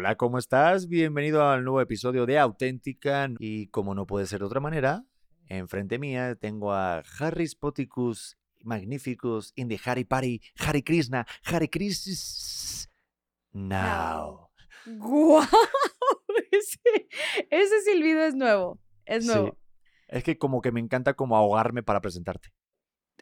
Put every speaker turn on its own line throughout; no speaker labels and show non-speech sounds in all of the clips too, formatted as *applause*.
Hola, ¿cómo estás? Bienvenido al nuevo episodio de Auténtica. Y como no puede ser de otra manera, enfrente mía tengo a Harry Spoticus Magnificus in the Harry Party, Harry Krishna, Harry Krishna. Now.
¡Guau! *laughs* Ese, ese silbido es nuevo. Es
Sí.
nuevo.
Es que como que me encanta como ahogarme para presentarte.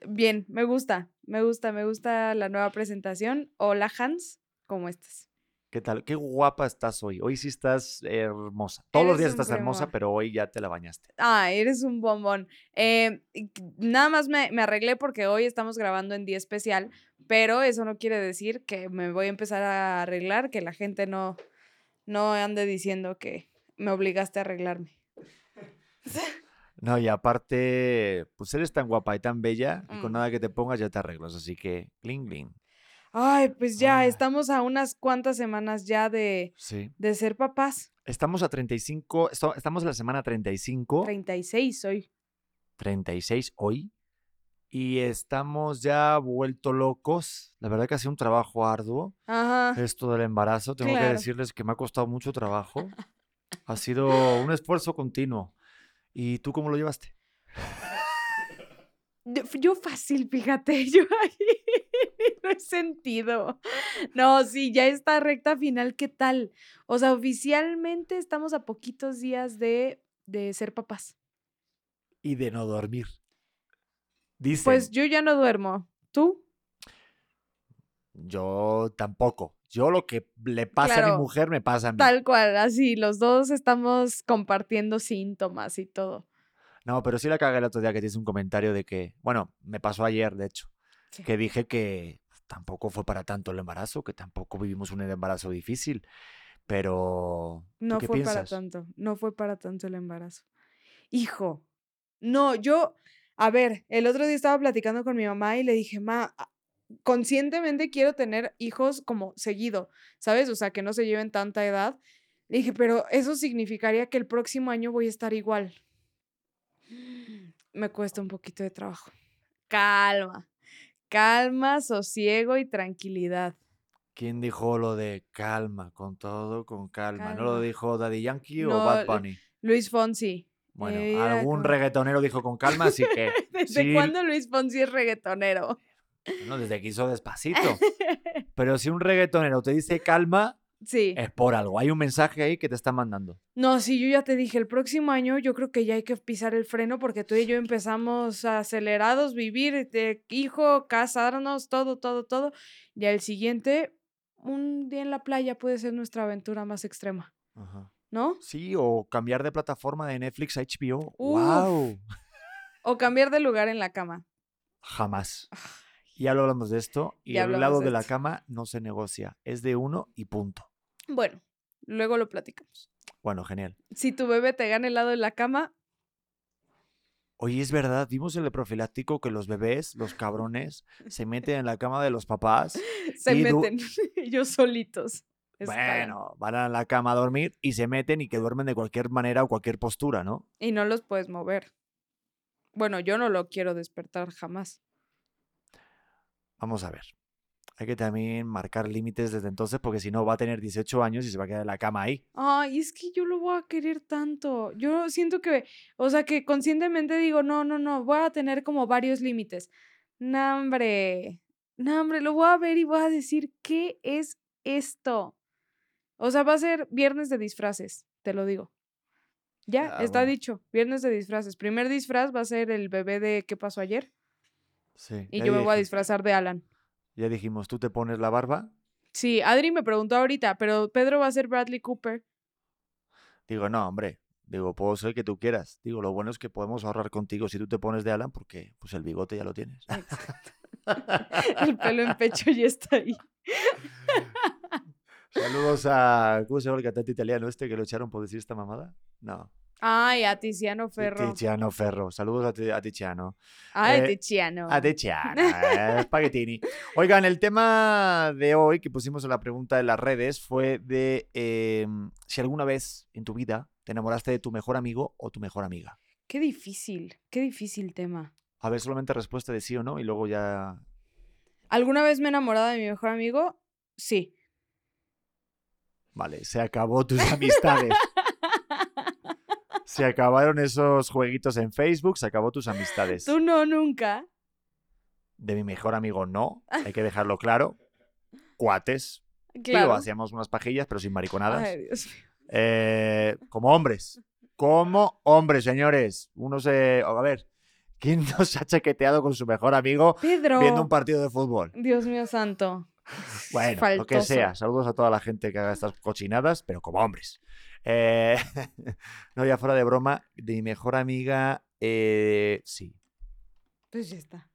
Bien, me gusta. Me gusta, me gusta la nueva presentación. Hola, Hans. ¿Cómo estás?
¿Qué tal? Qué guapa estás hoy. Hoy sí estás hermosa. Todos los días estás hermosa, pero hoy ya te la bañaste.
Ah, eres un bombón. Eh, y nada más me, me arreglé porque hoy estamos grabando en día especial, pero eso no quiere decir que me voy a empezar a arreglar, que la gente no, no ande diciendo que me obligaste a arreglarme.
No, y aparte, pues eres tan guapa y tan bella que con
Mm.
nada que te pongas ya te arreglas. Así que, cling, cling.
Ay, pues ya
Ah.
estamos a unas cuantas semanas ya de,
Sí.
de ser papás.
Estamos a 35, esto- estamos en la semana 35,
36 hoy.
36 hoy. Y estamos ya vuelto locos. La verdad que ha sido un trabajo arduo.
Ajá.
Esto del embarazo, tengo que
Claro.
decirles que me ha costado mucho trabajo. *laughs* Ha sido un esfuerzo continuo. ¿Y tú cómo lo llevaste?
Yo, fácil, fíjate, *laughs* yo ahí *laughs* no he sentido. No, sí, ya esta recta final, ¿qué tal? O sea, oficialmente estamos a poquitos días de, de ser papás.
Y de no dormir. Dicen,
Pues yo ya no duermo. ¿Tú?
yo tampoco. Yo lo que le pasa a mi mujer me pasa a mí.
Tal cual, así, los dos estamos compartiendo síntomas y todo.
No, pero sí la cagué el otro día que tienes un comentario de que, bueno, me pasó ayer, de hecho,
Sí.
que dije que tampoco fue para tanto el embarazo, que tampoco vivimos un embarazo difícil, pero ¿tú
No
qué
fue para tanto, no fue para tanto el embarazo. Hijo, no, yo, a ver, el otro día estaba platicando con mi mamá y le dije, ma, a- conscientemente quiero tener hijos como seguido, ¿sabes? O sea, que no se lleven tanta edad. Le dije, pero eso significaría que el próximo año voy a estar igual. Me cuesta un poquito de trabajo. Calma, calma, sosiego y tranquilidad.
¿Quién dijo lo de calma, con todo, con calma? ¿No lo dijo Daddy Yankee o Bad Bunny?
Luis Fonsi.
Bueno,
Eh,
algún
como-
reggaetonero dijo con calma, así *laughs* que
¿Desde
sí,
cuándo Luis Fonsi es reggaetonero?
no, desde que hizo despacito. *laughs* Pero si un reggaetonero te dice calma,
Sí.
es por algo. Hay un mensaje ahí que te está mandando.
No, sí, yo ya te dije, el próximo año yo creo que ya hay que pisar el freno porque tú y yo empezamos acelerados, vivir, de hijo, casarnos, todo, todo, todo. Ya el siguiente, un día en la playa puede ser nuestra aventura más extrema,
Ajá.
¿no?
Sí, o cambiar de plataforma de Netflix a HBO.
Uf.
¡Wow!
O cambiar de lugar en la cama.
Jamás. Ya lo hablamos de esto. Y el lado
de
de la cama no se negocia. Es de uno y punto.
Bueno, luego lo platicamos.
Bueno, genial.
Si tu bebé te gana el lado de la cama,
Oye, es verdad, vimos en el profiláctico que los bebés, los cabrones, *laughs* se meten en la cama de los papás.
se
Y
meten *laughs* ellos solitos.
Bueno, van a la cama a dormir y se meten y que duermen de cualquier manera o cualquier postura, ¿no?
Y no los puedes mover. Bueno, yo no lo quiero despertar jamás.
Vamos a ver. Hay que también marcar límites desde entonces porque si no va a tener 18 años y se va a quedar en la cama ahí.
Ay, es que yo lo voy a querer tanto. Yo siento que, o sea, que conscientemente digo, no, no, no, voy a tener como varios límites. No, hombre, no, hombre, lo voy a ver y voy a decir, ¿qué es esto? O sea, va a ser viernes de disfraces, te lo digo. Ya,
Ah,
está
bueno.
dicho, viernes de disfraces. Primer disfraz va a ser el bebé de ¿Qué pasó ayer?
Sí.
Y yo me voy a disfrazar de Alan.
Ya dijimos, tú te pones la barba.
Sí, Adri me preguntó ahorita, pero Pedro va a ser Bradley Cooper.
Digo, no, hombre. Digo, puedo ser que tú quieras. Digo, lo bueno es que podemos ahorrar contigo si tú te pones de Alan porque pues el bigote ya lo tienes. *laughs*
El pelo en pecho ya está ahí. *laughs*
Saludos a. ¿Cómo se llama el cantante italiano este que lo echaron por decir esta mamada? No.
Ay, a Tiziano Ferro.
Tiziano Ferro. Saludos a, a Tiziano.
Ay,
Eh,
Tiziano.
A Tiziano. *laughs* eh, Spaghettini. Oigan, el tema de hoy que pusimos en la pregunta de las redes fue de eh, si alguna vez en tu vida te enamoraste de tu mejor amigo o tu mejor amiga.
Qué difícil, qué difícil tema.
A ver, solamente respuesta de sí o no y luego ya.
¿Alguna vez me he enamorado de mi mejor amigo? Sí.
Vale, se acabó tus amistades. *laughs* Se acabaron esos jueguitos en Facebook, se acabó tus amistades.
Tú no, nunca.
De mi mejor amigo no, hay que dejarlo claro. Cuates.
Claro.
hacíamos unas pajillas, pero sin mariconadas.
Ay, Dios mío.
Eh, como hombres. Como hombres, señores. Uno se. A ver, ¿quién *laughs* no se ha chaqueteado con su mejor amigo
Pedro.
viendo un partido de fútbol?
Dios mío santo.
Bueno, lo que sea. Saludos a toda la gente que haga estas cochinadas, pero como hombres. Eh, *laughs* no, ya fuera de broma, de mi mejor amiga, eh, sí.
Pues ya está.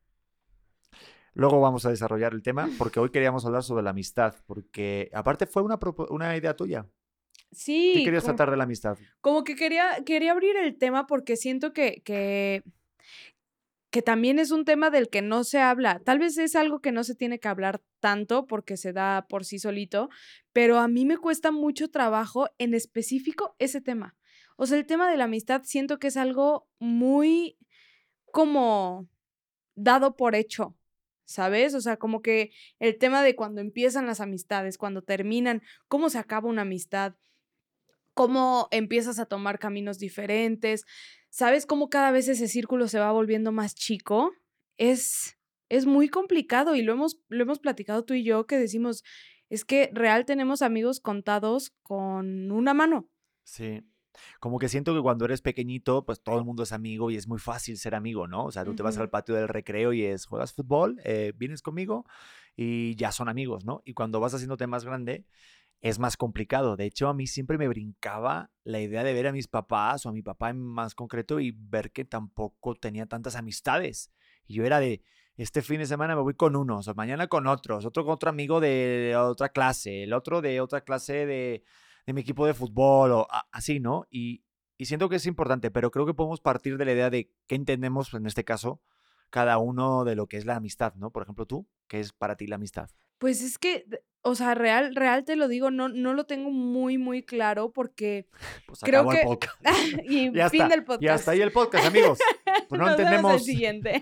Luego vamos a desarrollar el tema, porque hoy queríamos hablar sobre la amistad, porque aparte fue una, una idea tuya.
Sí.
¿Qué querías
como-
tratar de la amistad?
Como que quería, quería abrir el tema porque siento que, que, que también es un tema del que no se habla. Tal vez es algo que no se tiene que hablar tanto porque se da por sí solito, pero a mí me cuesta mucho trabajo en específico ese tema. O sea, el tema de la amistad siento que es algo muy como dado por hecho. ¿Sabes? O sea, como que el tema de cuando empiezan las amistades, cuando terminan, cómo se acaba una amistad, cómo empiezas a tomar caminos diferentes, ¿sabes cómo cada vez ese círculo se va volviendo más chico? Es, es muy complicado y lo hemos, lo hemos platicado tú y yo que decimos, es que real tenemos amigos contados con una mano.
Sí. Como que siento que cuando eres pequeñito, pues todo el mundo es amigo y es muy fácil ser amigo, ¿no? O sea, tú te vas al patio del recreo y es, ¿juegas fútbol? Eh, ¿Vienes conmigo? Y ya son amigos, ¿no? Y cuando vas haciéndote más grande, es más complicado. De hecho, a mí siempre me brincaba la idea de ver a mis papás o a mi papá en más concreto y ver que tampoco tenía tantas amistades. Y yo era de, este fin de semana me voy con unos, o mañana con otros, otro con otro amigo de otra clase, el otro de otra clase de, de mi equipo de fútbol, o así, ¿no? Y, y siento que es importante, pero creo que podemos partir de la idea de qué entendemos, en este caso, cada uno de lo que es la amistad, ¿no? Por ejemplo, tú, ¿qué es para ti la amistad?
Pues es que, o sea, real, real te lo digo, no, no lo tengo muy, muy claro porque... *laughs*
Pues
Creo que-
el podcast. *laughs*
y
Ya
fin
está,
del podcast.
Y hasta ahí el podcast, amigos. *laughs* Pues no
Nos vemos el
entendemos,
siguiente.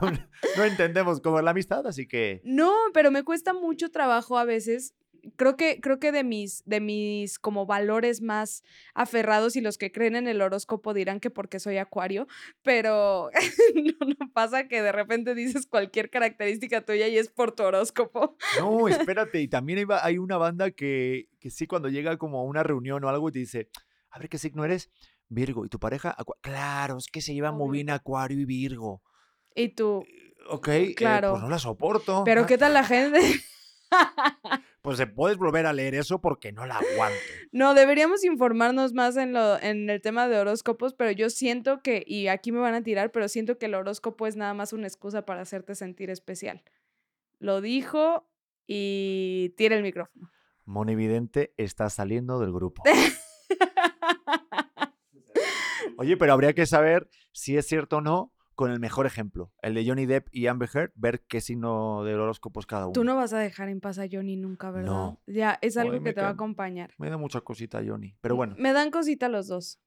no, no entendemos cómo es la amistad, así que
No, pero me cuesta mucho trabajo a veces. Creo que, creo que de mis, de mis como valores más aferrados y los que creen en el horóscopo dirán que porque soy acuario, pero *laughs* no, no pasa que de repente dices cualquier característica tuya y es por tu horóscopo.
No, *laughs* espérate, y también hay, hay una banda que, que sí, cuando llega como a una reunión o algo y te dice, a ver qué signo eres, Virgo, ¿y tu pareja? Acua-". Claro, es que se llevan muy bien Acuario y Virgo.
Y tú,
Ok, eh,
Claro.
pues no la soporto.
pero
Ah,
¿qué tal la gente? *laughs*
Pues se puedes volver a leer eso porque no la aguanto.
No, deberíamos informarnos más en, lo, en el tema de horóscopos, pero yo siento que, y aquí me van a tirar, pero siento que el horóscopo es nada más una excusa para hacerte sentir especial. Lo dijo y tira el micrófono.
Monividente está saliendo del grupo. *laughs* Oye, pero habría que saber si es cierto o no con el mejor ejemplo, el de Johnny Depp y Amber Heard, ver qué signo del horóscopo es cada uno.
Tú no vas a dejar en paz a Johnny nunca, ¿verdad?
No.
Ya, es algo
Ay,
que te va a acompañar.
Me da mucha cosita Johnny, pero bueno.
Me dan cosita los dos.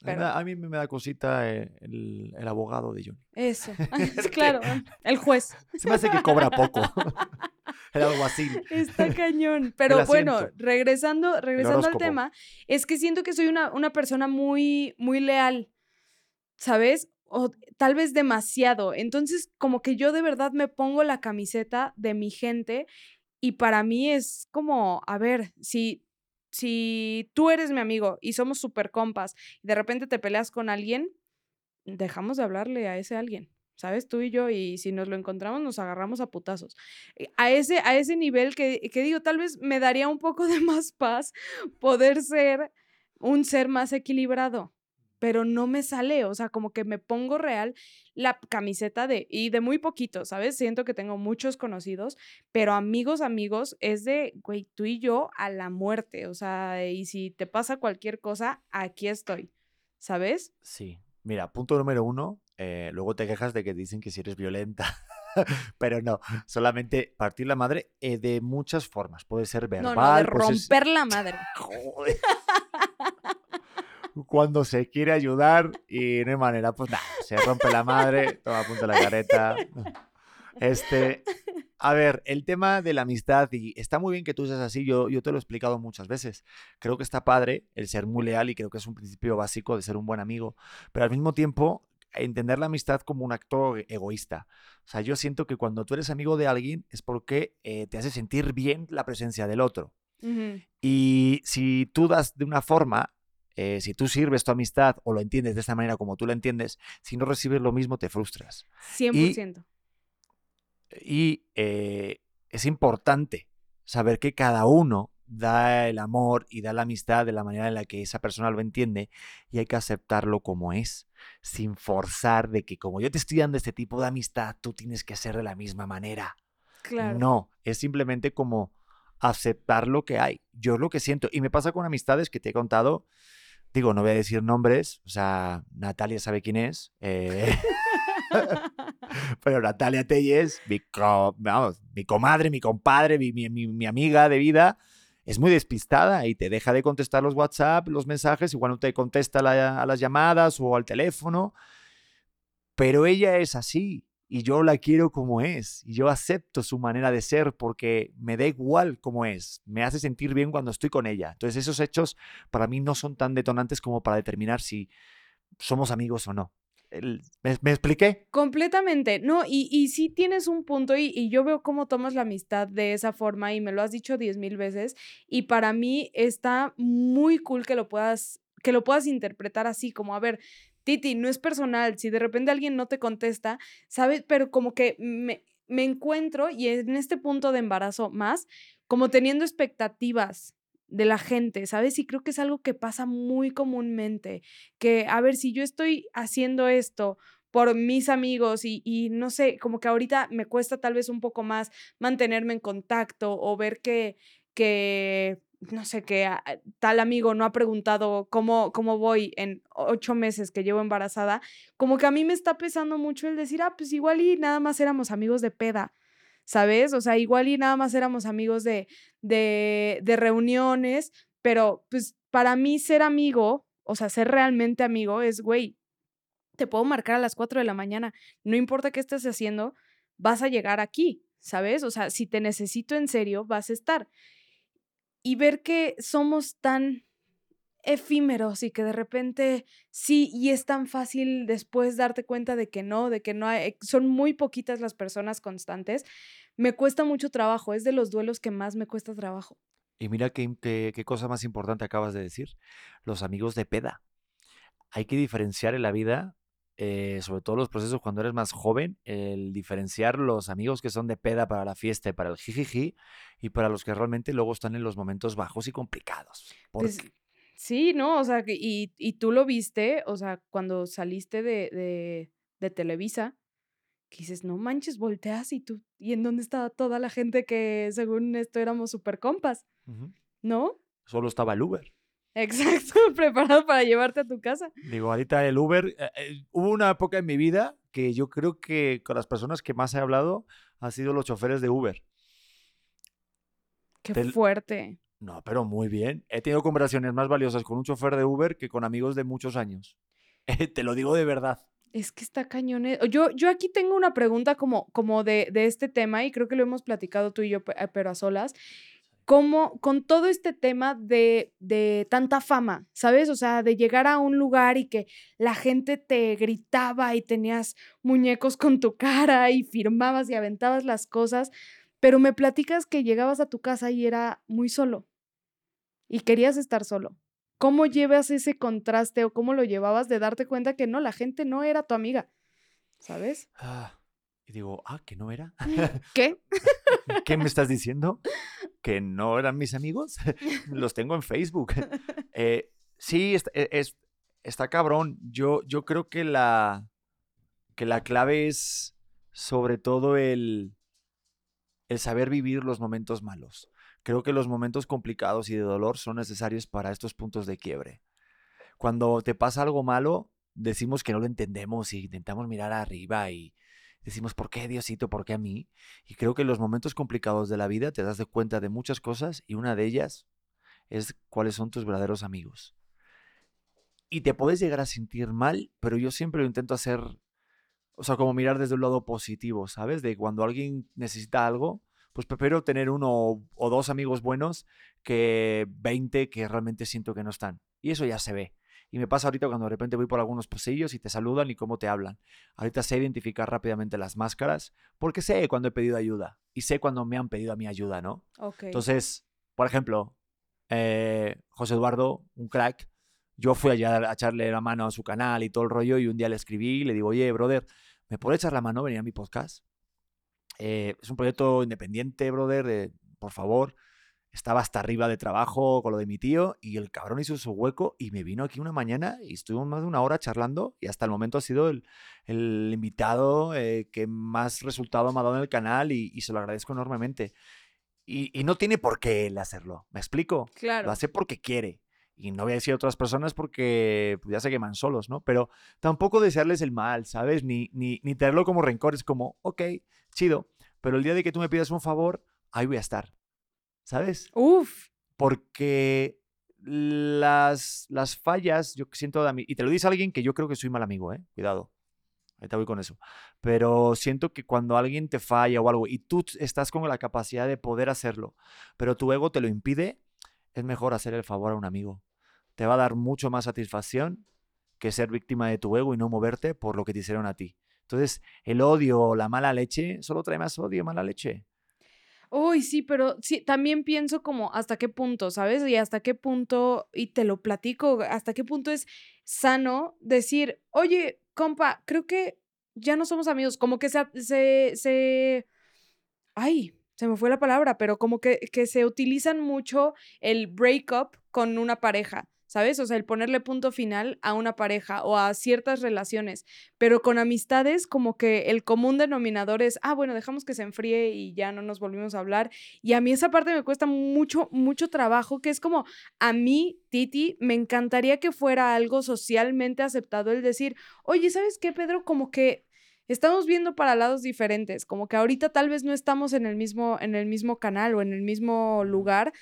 Me
Pero-
da- a mí me da cosita eh, el, el abogado de Johnny.
Eso. *laughs* *laughs* Claro, el juez.
Se me hace que cobra poco. *laughs* el alguacil.
Está cañón. Pero bueno, regresando, regresando al tema, es que siento que soy una, una persona muy, muy leal, ¿sabes? O tal vez demasiado. Entonces, como que yo de verdad me pongo la camiseta de mi gente y para mí es como, a ver, si, si tú eres mi amigo y somos súper compas y de repente te peleas con alguien, dejamos de hablarle a ese alguien. ¿Sabes? Tú y yo, y si nos lo encontramos, nos agarramos a putazos. Eh, A ese, a ese nivel que, que digo, tal vez me daría un poco *laughs* de más paz poder ser un ser más equilibrado, pero no me sale, o sea, como que me pongo real la camiseta de, y de muy poquito, ¿sabes? Siento que tengo muchos conocidos, pero amigos, amigos, es de, güey, tú y yo a la muerte, o sea, y si te pasa cualquier cosa, aquí estoy, ¿sabes?
Sí. Mira, punto número uno. eh, luego te quejas de que dicen que si eres violenta. *laughs* Pero no, solamente partir la madre eh, de muchas formas. Puede ser verbal.
no, no, de
puede ser-
romper la madre. *laughs*
Joder. Cuando se quiere ayudar y no hay manera, pues nada, se rompe la madre, toma punto la careta. Este, a ver, el tema de la amistad, y está muy bien que tú seas así, yo, yo te lo he explicado muchas veces. Creo que está padre el ser muy leal y creo que es un principio básico de ser un buen amigo, pero al mismo tiempo entender la amistad como un acto egoísta. O sea, yo siento que cuando tú eres amigo de alguien es porque eh, te hace sentir bien la presencia del otro. Y si tú das de una forma, eh, si tú sirves tu amistad o lo entiendes de esta manera como tú la entiendes, si no recibes lo mismo te frustras.
100%.
Y, eh, es importante saber que cada uno da el amor y da la amistad de la manera en la que esa persona lo entiende y hay que aceptarlo como es, sin forzar de que como yo te estoy dando este tipo de amistad, tú tienes que ser de la misma manera. Claro. No, es simplemente como aceptar lo que hay. Yo es lo que siento. Y me pasa con amistades que te he contado. Digo, no voy a decir nombres. O sea, Natalia sabe quién es. Eh, *laughs* pero Natalia Telles, mi, mi comadre, mi compadre, mi, mi amiga de vida es muy despistada y te deja de contestar los WhatsApp, los mensajes, igual no te contesta a las llamadas o al teléfono, pero ella es así y yo la quiero como es y yo acepto su manera de ser porque me da igual como es, me hace sentir bien cuando estoy con ella. Entonces esos hechos para mí no son tan detonantes como para determinar si somos amigos o no. ¿Me, expliqué?
Completamente. No, y, y sí tienes un punto y, yo veo cómo tomas la amistad de esa forma y me lo has dicho diez mil veces y para mí está muy cool que lo puedas, que lo puedas interpretar así, como, a ver, Titi, no es personal, si de repente alguien no te contesta, ¿sabes? Pero como que me, me encuentro y en este punto de embarazo más, como teniendo expectativas de la gente, ¿sabes? Y creo que es algo que pasa muy comúnmente, que a ver, si yo estoy haciendo esto por mis amigos y, y, no sé, como que ahorita me cuesta tal vez un poco más mantenerme en contacto o ver que, que no sé, que tal amigo no ha preguntado cómo, cómo voy en ocho meses que llevo embarazada, como que a mí me está pesando mucho el decir, ah, pues igual y nada más éramos amigos de peda. ¿sabes? O sea, igual y nada más éramos amigos de, de, de reuniones, pero pues para mí ser amigo, o sea, ser realmente amigo es, güey, te puedo marcar a las 4 de la mañana, no importa qué estés haciendo, vas a llegar aquí, ¿sabes? O sea, si te necesito en serio, vas a estar. Y ver que somos tan efímeros y que de repente sí, y es tan fácil después darte cuenta de que no, de que no hay, son muy poquitas las personas constantes, me cuesta mucho trabajo, es de los duelos que más me cuesta trabajo.
Y mira qué, qué, cosa más importante acabas de decir, los amigos de peda. Hay que diferenciar en la vida eh, sobre todo los procesos cuando eres más joven, el diferenciar los amigos que son de peda para la fiesta y para el jijiji y para los que realmente luego están en los momentos bajos y complicados.
Pues. Sí, no, o sea, y, y tú lo viste, o sea, cuando saliste de, de, de Televisa, que dices, no manches, volteas y tú, ¿y en dónde estaba toda la gente que según esto éramos super compas? ¿No?
Solo estaba el Uber.
Exacto, *laughs* preparado para llevarte a tu casa.
Digo, ahorita el Uber, eh, eh, hubo una época en mi vida que yo creo que con las personas que más he hablado han sido los choferes de Uber.
Qué fuerte.
No, pero muy bien. He tenido conversaciones más valiosas con un chofer de Uber que con amigos de muchos años. *laughs* Te lo digo de verdad.
Es que está cañón. Eh, yo, yo aquí tengo una pregunta como, como de, de este tema y creo que lo hemos platicado tú y yo, eh, pero a solas. Como con todo este tema de, de tanta fama, ¿sabes? O sea, de llegar a un lugar y que la gente te gritaba y tenías muñecos con tu cara y firmabas y aventabas las cosas, pero me platicas que llegabas a tu casa y era muy solo y querías estar solo. ¿Cómo llevas ese contraste o cómo lo llevabas de darte cuenta que no, la gente no era tu amiga? ¿Sabes?
Ah, y digo, ah, que no era. *laughs*
¿Qué? *laughs*
¿Qué me estás diciendo? *laughs* ¿Que no eran mis amigos? Los tengo en Facebook. Eh, sí, e, es, está cabrón. Yo, yo creo que la, que la clave es sobre todo el, el saber vivir los momentos malos. Creo que los momentos complicados y de dolor son necesarios para estos puntos de quiebre. Cuando te pasa algo malo, decimos que no lo entendemos y intentamos mirar arriba y decimos, ¿por qué Diosito? ¿Por qué a mí? Y creo que en los momentos complicados de la vida te das de cuenta de muchas cosas y una de ellas es cuáles son tus verdaderos amigos. Y te puedes llegar a sentir mal, pero yo siempre lo intento hacer o sea, como mirar desde un lado positivo, ¿sabes? De cuando alguien necesita algo, pues prefiero tener uno o dos amigos buenos que 20 que realmente siento que no están. Y eso ya se ve. Y me pasa ahorita cuando de repente voy por algunos pasillos y te saludan y cómo te hablan. Ahorita sé identificar rápidamente las máscaras porque sé cuando he pedido ayuda y sé cuando me han pedido a mi ayuda, ¿no? Entonces, por ejemplo, eh, José Eduardo, un crack, yo fui allá a echarle la mano a su canal y todo el rollo y un día le escribí y le digo, oye, brother, ¿me puedes echar la mano? Venir a mi podcast. Eh, es un proyecto independiente, brother, por favor. Estaba hasta arriba de trabajo con lo de mi tío y el cabrón hizo su hueco y me vino aquí una mañana y estuvimos más de una hora charlando y hasta el momento ha sido el, invitado eh, que más resultado me ha dado en el canal y, se lo agradezco enormemente. Y, y, no tiene por qué él hacerlo, ¿me explico?
Claro.
Lo hace porque quiere y no voy a decir a otras personas porque pues, ya se queman solos, ¿no? Pero tampoco desearles el mal, ¿sabes? Ni, ni, ni tenerlo como rencor, es como, ok, chido, pero el día de que tú me pidas un favor, ahí voy a estar, ¿sabes?
Uf.
Porque las, las fallas, yo siento, de y te lo dice alguien que yo creo que soy mal amigo, ¿eh? Cuidado. Ahí te voy con eso. Pero siento que cuando alguien te falla o algo y tú estás con la capacidad de poder hacerlo, pero tu ego te lo impide, es mejor hacer el favor a un amigo. Te va a dar mucho más satisfacción que ser víctima de tu ego y no moverte por lo que te hicieron a ti. Entonces, el odio o la mala leche solo trae más odio, y mala leche.
Uy, sí, pero sí, también pienso como hasta qué punto, ¿sabes? Y hasta qué punto, y te lo platico, hasta qué punto es sano decir, oye, compa, creo que ya no somos amigos, como que se, se, se... ay, se me fue la palabra, pero como que, que se utilizan mucho el breakup con una pareja. ¿Sabes? O sea, el ponerle punto final a una pareja o a ciertas relaciones, pero con amistades como que el común denominador es, ah, bueno, dejamos que se enfríe y ya no nos volvimos a hablar. Y a mí esa parte me cuesta mucho, mucho trabajo, que es como, a mí, Titi, me encantaría que fuera algo socialmente aceptado el decir, oye, ¿sabes qué, Pedro? Como que estamos viendo para lados diferentes, como que ahorita tal vez no estamos en el mismo, en el mismo canal o en el mismo lugar,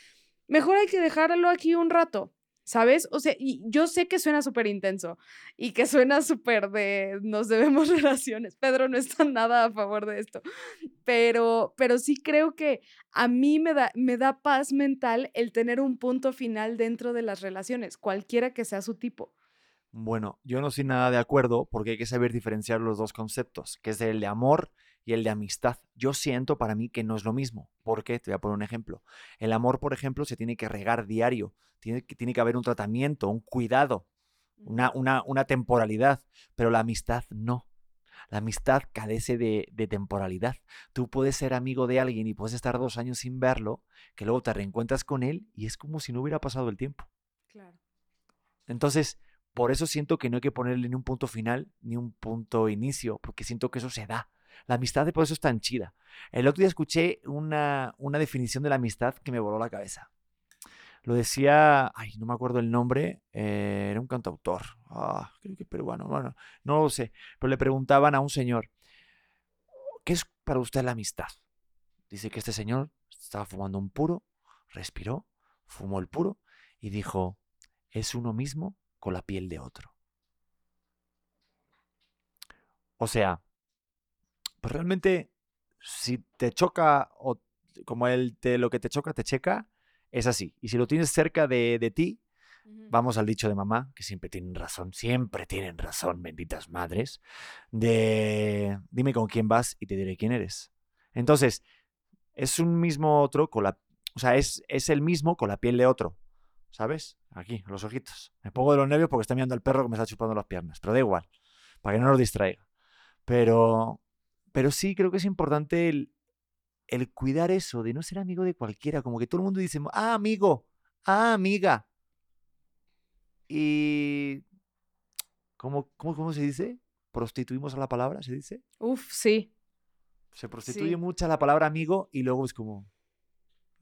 mejor hay que dejarlo aquí un rato, ¿sabes? O sea, y yo sé que suena súper intenso y que suena súper de nos debemos *laughs* relaciones. Pedro no está nada a favor de esto, pero, pero sí creo que a mí me da, me da paz mental el tener un punto final dentro de las relaciones, cualquiera que sea su tipo.
Bueno, yo no estoy nada de acuerdo porque hay que saber diferenciar los dos conceptos, que es el de amor y el de amistad. Yo siento para mí que no es lo mismo. ¿Por qué? Te voy a poner un ejemplo. El amor, por ejemplo, se tiene que regar diario, tiene, tiene que haber un tratamiento, un cuidado, una, una, una temporalidad, pero la amistad no. La amistad carece de, de, temporalidad. Tú puedes ser amigo de alguien y puedes estar dos años sin verlo, que luego te reencuentras con él y es como si no hubiera pasado el tiempo.
Claro.
Entonces, por eso siento que no hay que ponerle ni un punto final ni un punto inicio, porque siento que eso se da. La amistad de por eso es tan chida. El otro día escuché una, una definición de la amistad que me voló la cabeza. Lo decía, ay, no me acuerdo el nombre, eh, era un cantautor, ah, creo que peruano, bueno, no lo sé, pero le preguntaban a un señor, ¿qué es para usted la amistad? Dice que este señor estaba fumando un puro, respiró, fumó el puro y dijo, es uno mismo con la piel de otro. O sea, pues realmente si te choca o como el te, lo que te choca te checa, es así. Y si lo tienes cerca de, ti, vamos al dicho de mamá, que siempre tienen razón, siempre tienen razón, benditas madres, de dime con quién vas y te diré quién eres. Entonces, es un mismo otro con la, o sea, es, es el mismo con la piel de otro. ¿sabes? Aquí, los ojitos. Me pongo de los nervios porque está mirando al perro que me está chupando las piernas, pero da igual, para que no nos distraiga. Pero, pero sí creo que es importante el, el cuidar eso, de no ser amigo de cualquiera, como que todo el mundo dice, ah, amigo, ah, amiga. Y... ¿Cómo, cómo, cómo se dice? ¿Prostituimos a la palabra, se dice?
Uf, sí.
Se prostituye mucho la palabra amigo y luego es como,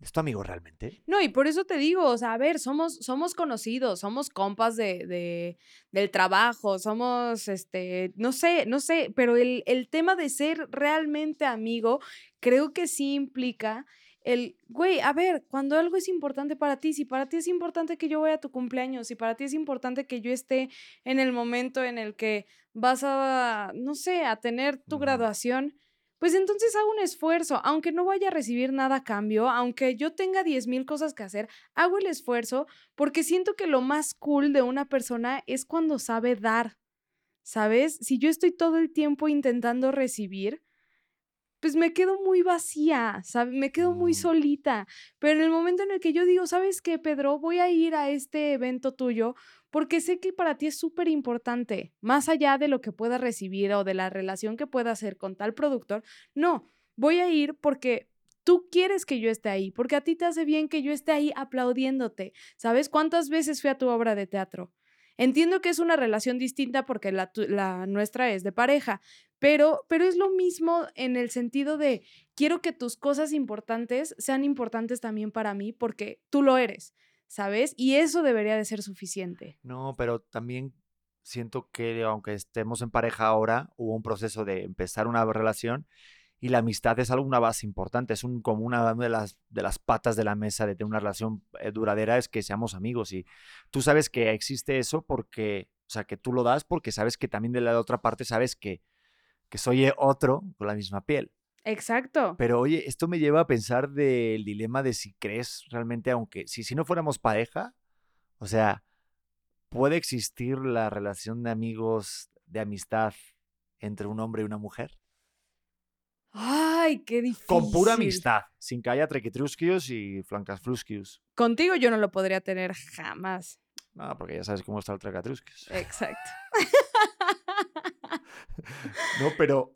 ¿Es tu amigo realmente?
No, y por eso te digo, o sea, a ver, somos, somos conocidos, somos compas de, de, del trabajo, somos, este, no sé, no sé, pero el, el tema de ser realmente amigo creo que sí implica el, güey, a ver, cuando algo es importante para ti, si para ti es importante que yo vaya a tu cumpleaños, si para ti es importante que yo esté en el momento en el que vas a, no sé, a tener tu graduación, pues entonces hago un esfuerzo, aunque no vaya a recibir nada a cambio, aunque yo tenga 10 mil cosas que hacer, hago el esfuerzo porque siento que lo más cool de una persona es cuando sabe dar, ¿sabes? Si yo estoy todo el tiempo intentando recibir, pues me quedo muy vacía, ¿sabes? Me quedo muy mm. solita. Pero en el momento en el que yo digo, ¿sabes qué, Pedro? Voy a ir a este evento tuyo porque sé que para ti es súper importante, más allá de lo que pueda recibir o de la relación que pueda hacer con tal productor. No, voy a ir porque tú quieres que yo esté ahí, porque a ti te hace bien que yo esté ahí aplaudiéndote. ¿Sabes cuántas veces fui a tu obra de teatro? Entiendo que es una relación distinta porque la, la nuestra es de pareja, pero, pero es lo mismo en el sentido de quiero que tus cosas importantes sean importantes también para mí porque tú lo eres, ¿sabes? Y eso debería de ser suficiente.
No, pero también siento que aunque estemos en pareja ahora, hubo un proceso de empezar una relación y la amistad es algo, una base importante, es como una de las, de las patas de la mesa de tener una relación eh, duradera, es que seamos amigos y tú sabes que existe eso porque, o sea, que tú lo das porque sabes que también de la otra parte sabes que, que soy otro con la misma piel.
Exacto.
Pero oye, esto me lleva a pensar del dilema de si crees realmente, aunque si, si no fuéramos pareja, o sea, ¿puede existir la relación de amigos, de amistad entre un hombre y una mujer?
Ay, qué difícil.
Con pura amistad, sin que haya trequitrusquios y flancasflusquios.
Contigo yo no lo podría tener jamás.
No, porque ya sabes cómo está el trequitrusquios.
Exacto. *laughs*
no, pero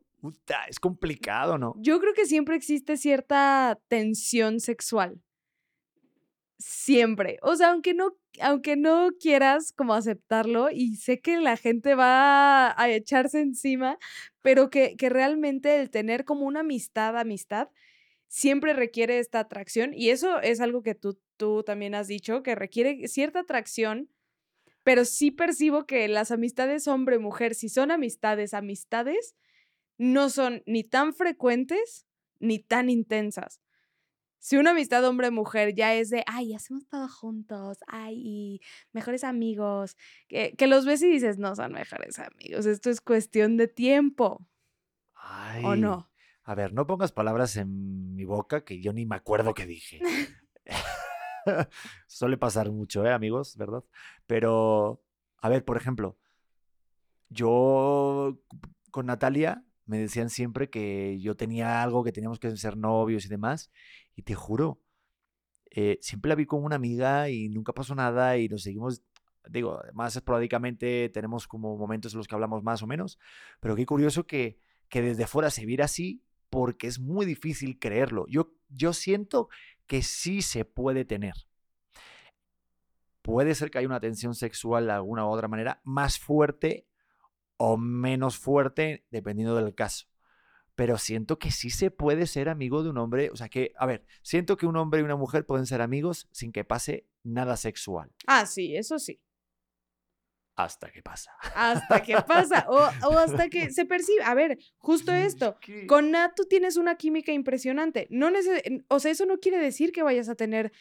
es complicado, ¿no?
Yo creo que siempre existe cierta tensión sexual. Siempre. O sea, aunque no, aunque no quieras como aceptarlo, y sé que la gente va a echarse encima, pero que, que realmente el tener como una amistad, amistad, siempre requiere esta atracción. Y eso es algo que tú, tú también has dicho, que requiere cierta atracción pero sí percibo que las amistades hombre-mujer, si son amistades, amistades, no son ni tan frecuentes ni tan intensas. Si una amistad hombre-mujer ya es de, ay, hacemos todo juntos, ay, mejores amigos, que, los ves y dices, no son mejores amigos, esto es cuestión de tiempo. Ay, ¿O no?
A ver, no pongas palabras en mi boca que yo ni me acuerdo qué dije. *laughs* *laughs* Suele pasar mucho, ¿eh, amigos? ¿Verdad? Pero, a ver, por ejemplo, yo con Natalia me decían siempre que yo tenía algo, que teníamos que ser novios y demás. Y te juro, eh, siempre la vi como una amiga y nunca pasó nada y nos seguimos, digo, más esporádicamente tenemos como momentos en los que hablamos más o menos. Pero qué curioso que, que desde fuera se viera así porque es muy difícil creerlo. Yo, yo siento que sí se puede tener. Puede ser que haya una tensión sexual de alguna u otra manera más fuerte o menos fuerte, dependiendo del caso. Pero siento que sí se puede ser amigo de un hombre. O sea que, a ver, siento que un hombre y una mujer pueden ser amigos sin que pase nada sexual.
Ah, sí, eso sí.
Hasta que pasa.
Hasta que *laughs* pasa. O, hasta que se percibe. A ver, justo esto. Con Nat tú tienes una química impresionante. No o sea, eso no quiere decir que vayas a tener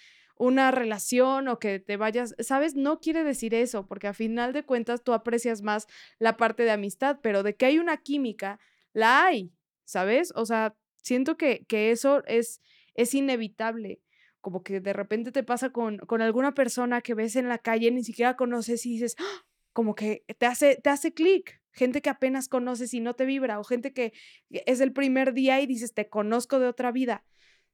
una relación o que te vayas, ¿sabes? No quiere decir eso, porque a final de cuentas tú aprecias más la parte de amistad, pero de que hay una química, la hay, ¿sabes? O sea, siento que, que eso es, es inevitable. Como que de repente te pasa con, con alguna persona que ves en la calle, ni siquiera conoces y dices, ¡Ah! como que te hace, te hace clic. Gente que apenas conoces y no te vibra, o gente que es el primer día y dices, te conozco de otra vida.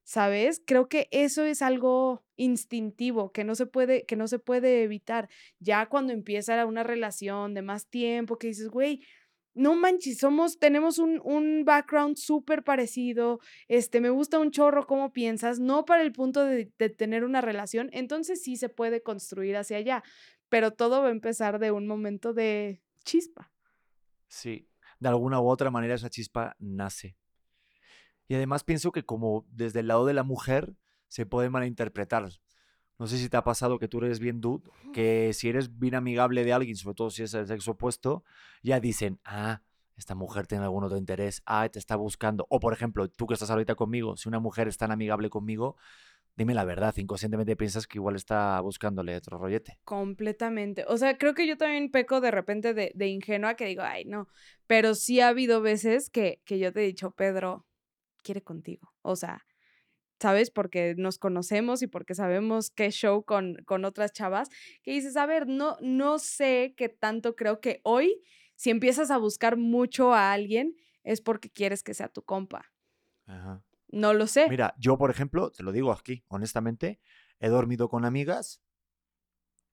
¿Sabes? Creo que eso es algo instintivo que no se puede, que no se puede evitar. Ya cuando empieza una relación de más tiempo, que dices, güey, no manches, somos, tenemos un, un background súper parecido, este, me gusta un chorro cómo piensas, no para el punto de, de tener una relación, entonces sí se puede construir hacia allá, pero todo va a empezar de un momento de chispa.
Sí, de alguna u otra manera esa chispa nace. Y además pienso que como desde el lado de la mujer se puede malinterpretar. No sé si te ha pasado que tú eres bien dude, que si eres bien amigable de alguien, sobre todo si es el sexo opuesto, ya dicen, ah, esta mujer tiene algún otro interés, ah, te está buscando. O, por ejemplo, tú que estás ahorita conmigo, si una mujer es tan amigable conmigo, dime la verdad, inconscientemente piensas que igual está buscándole otro rollete.
Completamente. O sea, creo que yo también peco de repente de, de ingenua que digo, ay, no. Pero sí ha habido veces que, que yo te he dicho, Pedro, quiere contigo. O sea, ¿sabes? Porque nos conocemos y porque sabemos qué show con, con otras chavas, que dices, a ver, no, no sé qué tanto creo que hoy, si empiezas a buscar mucho a alguien, es porque quieres que sea tu compa.
Ajá.
No lo sé.
Mira, yo, por ejemplo, te lo digo aquí, honestamente, he dormido con amigas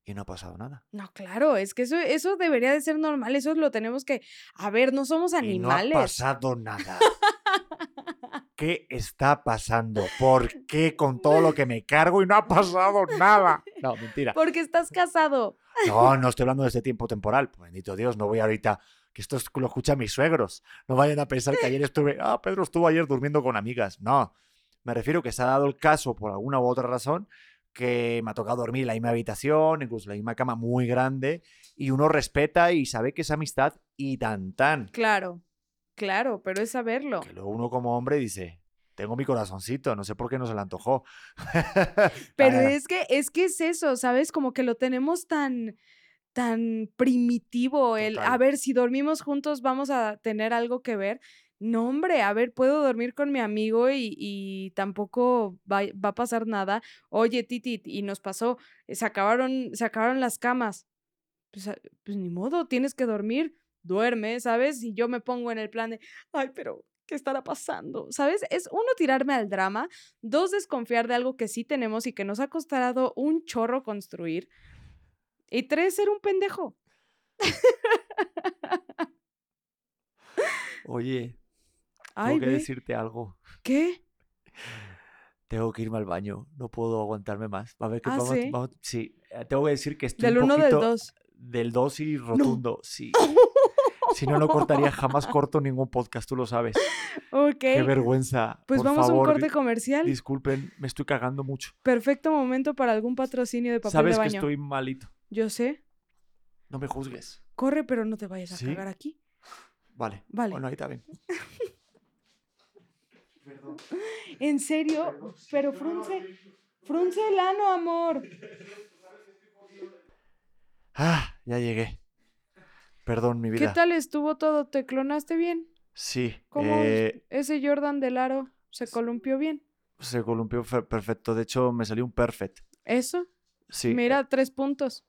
y no ha pasado nada.
No, claro, es que eso, eso debería de ser normal, eso lo tenemos que, a ver, no somos
Y
animales.
no ha pasado nada. *laughs* ¿Qué está pasando? ¿Por *laughs* qué con todo lo que me cargo y no ha pasado nada? *laughs* No, mentira.
Porque estás casado.
No, no *laughs* estoy hablando de este tiempo temporal. Bendito Dios, no voy ahorita. Que esto es- lo escuchan mis suegros. No vayan a pensar que ayer estuve. Ah, Pedro estuvo ayer durmiendo con amigas. No. Me refiero que se ha dado el caso, por alguna u otra razón, que me ha tocado dormir en la misma habitación, incluso en la misma cama muy grande, y uno respeta y sabe que es amistad y tan tan.
Claro, claro, pero es saberlo.
Que luego uno como hombre dice, tengo mi corazoncito, no sé por qué no se le antojó. *laughs*
Pero es que, es que es eso, ¿sabes? Como que lo tenemos tan, tan primitivo, el, a ver, si dormimos juntos vamos a tener algo que ver. No, hombre, a ver, puedo dormir con mi amigo y, y tampoco va, va a pasar nada. Oye, Titi, y nos pasó, se acabaron, se acabaron las camas. Pues, ah, pues ni modo, tienes que dormir, duerme, ¿sabes? Y yo me pongo en el plan de, ay, pero ¿qué estará pasando? ¿Sabes? Es uno tirarme al drama, dos desconfiar de algo que sí tenemos y que nos ha costado un chorro construir. Y tres, ser un pendejo.
Oye,
Ay,
tengo que
ve,
decirte algo.
¿qué?
Tengo que irme al baño, no puedo aguantarme más. A ver, que
Ah,
vamos,
¿sí?
vamos- sí, eh, tengo que decir que estoy
Del
un
uno del dos.
del 2 y rotundo, sí. *laughs* Si no, no cortaría, jamás corto ningún podcast, tú lo sabes.
Ok.
Qué vergüenza.
Pues
Por
vamos a un corte comercial.
Disculpen, me estoy cagando mucho.
Perfecto momento para algún patrocinio de papel
Sabes
de
que
baño.
estoy malito.
Yo sé.
No me juzgues.
Corre, pero no te vayas a
¿Sí?
cagar aquí.
Vale.
Vale.
Bueno, ahí está bien. *laughs* Perdón.
¿En serio? Pero frunce, frunce el ano, amor.
Ah, ya llegué. Perdón, mi
¿Qué
vida.
tal estuvo todo? ¿Te clonaste bien?
Sí.
¿Cómo
eh,
ese Jordan del aro se columpió bien?
se columpió fe- perfecto. De hecho, me salió un perfect.
Eso.
Sí.
Mira, tres puntos.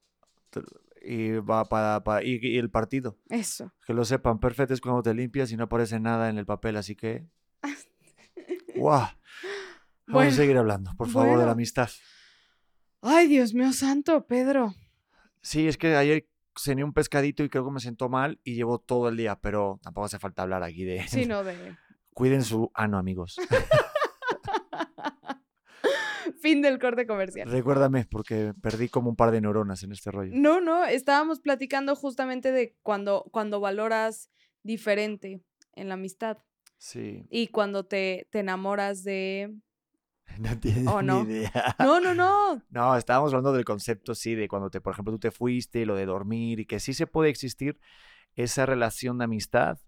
Y va para, para- y, y el partido.
Eso.
Que lo sepan, perfect es cuando te limpias y no aparece nada en el papel, así que. *laughs* ¡Guau! Vamos
Bueno,
a seguir hablando, por favor, de la amistad.
Ay, Dios mío santo, Pedro.
Sí, es que ayer cené un pescadito y creo que me sentó mal y llevo todo el día, pero tampoco hace falta hablar aquí de.
Sí, *laughs* no, de.
Cuiden su ano, amigos. *laughs*
Fin del corte comercial.
Recuérdame, porque perdí como un par de neuronas en este rollo.
No, no, estábamos platicando justamente de cuando, cuando valoras diferente en la amistad
Sí,
y cuando te, te enamoras de... *laughs*
no tienes ni idea.
No, no, no.
No, estábamos hablando del concepto, sí, de cuando te, por ejemplo, tú te fuiste, lo de dormir, y que sí se puede existir esa relación de amistad,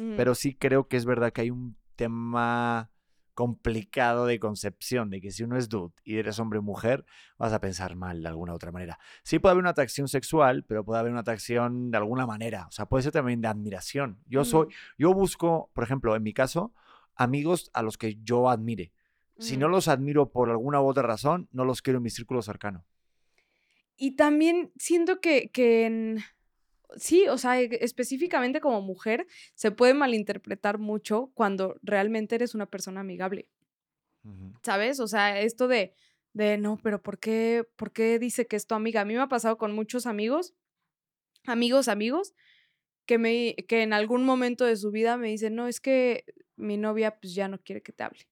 Mm,
pero sí creo que es verdad que hay un tema complicado de concepción, de que si uno es dude y eres hombre o mujer, vas a pensar mal de alguna otra manera. Sí puede haber una atracción sexual, pero puede haber una atracción de alguna manera, o sea, puede ser también de admiración. Yo soy,
mm,
yo busco, por ejemplo, en mi caso, amigos a los que yo admire. Si no los admiro por alguna u otra razón, no los quiero en mi círculo cercano.
Y también siento que, que en- sí, o sea, e- específicamente como mujer, se puede malinterpretar mucho cuando realmente eres una persona amigable. ¿sabes? O sea, esto de, de no, pero ¿por qué, ¿por qué dice que es tu amiga? A mí me ha pasado con muchos amigos, amigos, amigos, que, me, que en algún momento de su vida me dicen, no, es que mi novia pues ya no quiere que te hable.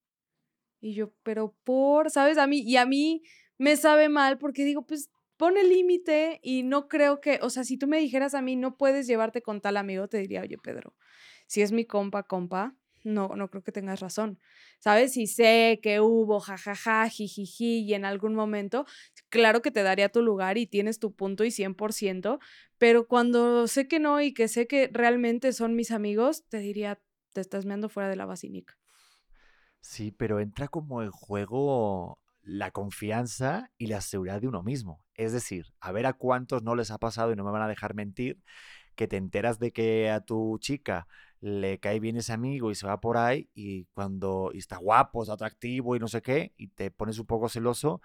Y yo, pero por, ¿sabes? A mí, y a mí me sabe mal porque digo, pues pone límite y no creo que, o sea, si tú me dijeras a mí, no puedes llevarte con tal amigo, te diría, oye, Pedro, si es mi compa, compa, no, no creo que tengas razón. ¿Sabes? Si sé que hubo jajaja, jijiji, y en algún momento, claro que te daría tu lugar y tienes tu punto y 100%, pero cuando sé que no y que sé que realmente son mis amigos, te diría, te estás meando fuera de la basílica.
Sí, pero entra como en juego la confianza y la seguridad de uno mismo. Es decir, a ver a cuántos no les ha pasado y no me van a dejar mentir, que te enteras de que a tu chica le cae bien ese amigo y se va por ahí y cuando está guapo, está atractivo y no sé qué, y te pones un poco celoso,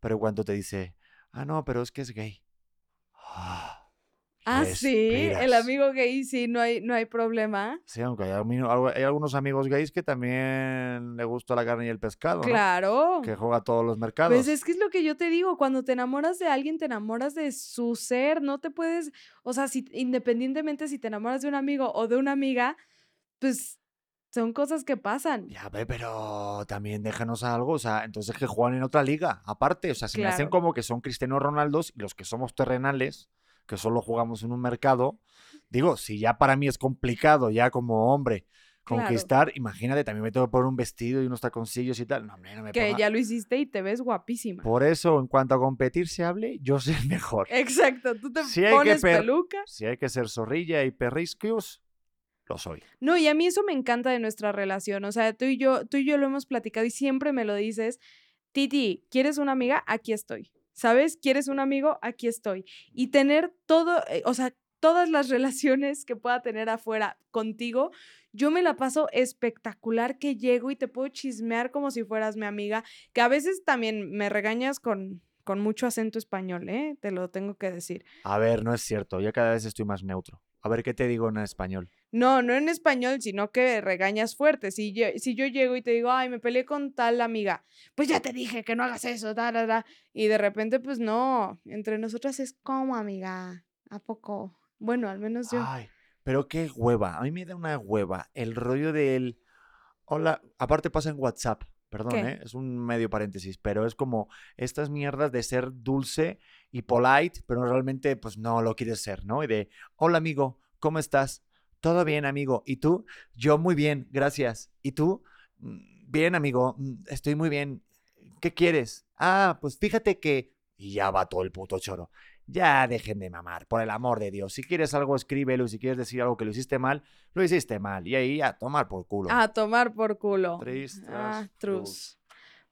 pero cuando te dice, ah, no, pero es que es gay.
Ah, sí, el amigo gay sí, no hay, no hay problema.
Sí, aunque hay, algunos amigos gays que también le gusta la carne y el pescado.
Claro.
Que juega a todos los mercados.
Pues es que es lo que yo te digo, cuando te enamoras de alguien, te enamoras de su ser, no te puedes, o sea, si, independientemente si te enamoras de un amigo o de una amiga, pues son cosas que pasan.
Ya, pero también déjanos algo, o sea, entonces que juegan en otra liga, aparte, o sea, si me hacen como que son Cristiano Ronaldos y los que somos terrenales que solo jugamos en un mercado, digo, si ya para mí es complicado, ya como hombre, conquistar, imagínate, también me tengo que poner un vestido y unos taconcillos y tal. No, no me
que ya lo hiciste y te ves guapísima.
Por eso, en cuanto a competir se hable, yo soy el *laughs* mejor.
Exacto, tú te pones peluca.
Si hay que ser zorrilla y perrisquios, lo soy.
No, y a mí eso me encanta de nuestra relación. O sea, tú y yo, tú y yo lo hemos platicado y siempre me lo dices. Titi, ¿quieres una amiga? Aquí estoy. ¿Sabes? ¿Quieres un amigo? Aquí estoy. Y tener todo, eh, o sea, todas las relaciones que pueda tener afuera contigo, yo me la paso espectacular que llego y te puedo chismear como si fueras mi amiga, que a veces también me regañas con, con mucho acento español, ¿eh? Te lo tengo que decir.
A ver, no es cierto, ya cada vez estoy más neutro. A ver, ¿qué te digo en español?
No, no en español, sino que regañas fuerte. Si yo, si yo llego y te digo, ay, me peleé con tal amiga, pues ya te dije que no hagas eso, da, da, da. Y de repente, pues no, entre nosotras es como amiga. ¿A poco? Bueno, al menos yo.
Ay, pero qué hueva. A mí me da una hueva el rollo del. Hola, aparte pasa en WhatsApp. Perdón, ¿eh? es un medio paréntesis, pero es como estas mierdas de ser dulce y polite, pero realmente pues no lo quieres ser, ¿no? Y de, hola amigo, ¿cómo estás? Todo bien, amigo. ¿Y tú? Yo muy bien, gracias. ¿Y tú? Mm, bien, amigo, mm, estoy muy bien. ¿Qué quieres? Ah, pues fíjate que... Y ya va todo el puto choro. Ya dejen de mamar, por el amor de Dios. Si quieres algo, escríbelo. Si quieres decir algo que lo hiciste mal, lo hiciste mal. Y ahí a tomar por culo.
A tomar por culo.
Triste.
Ah, trus.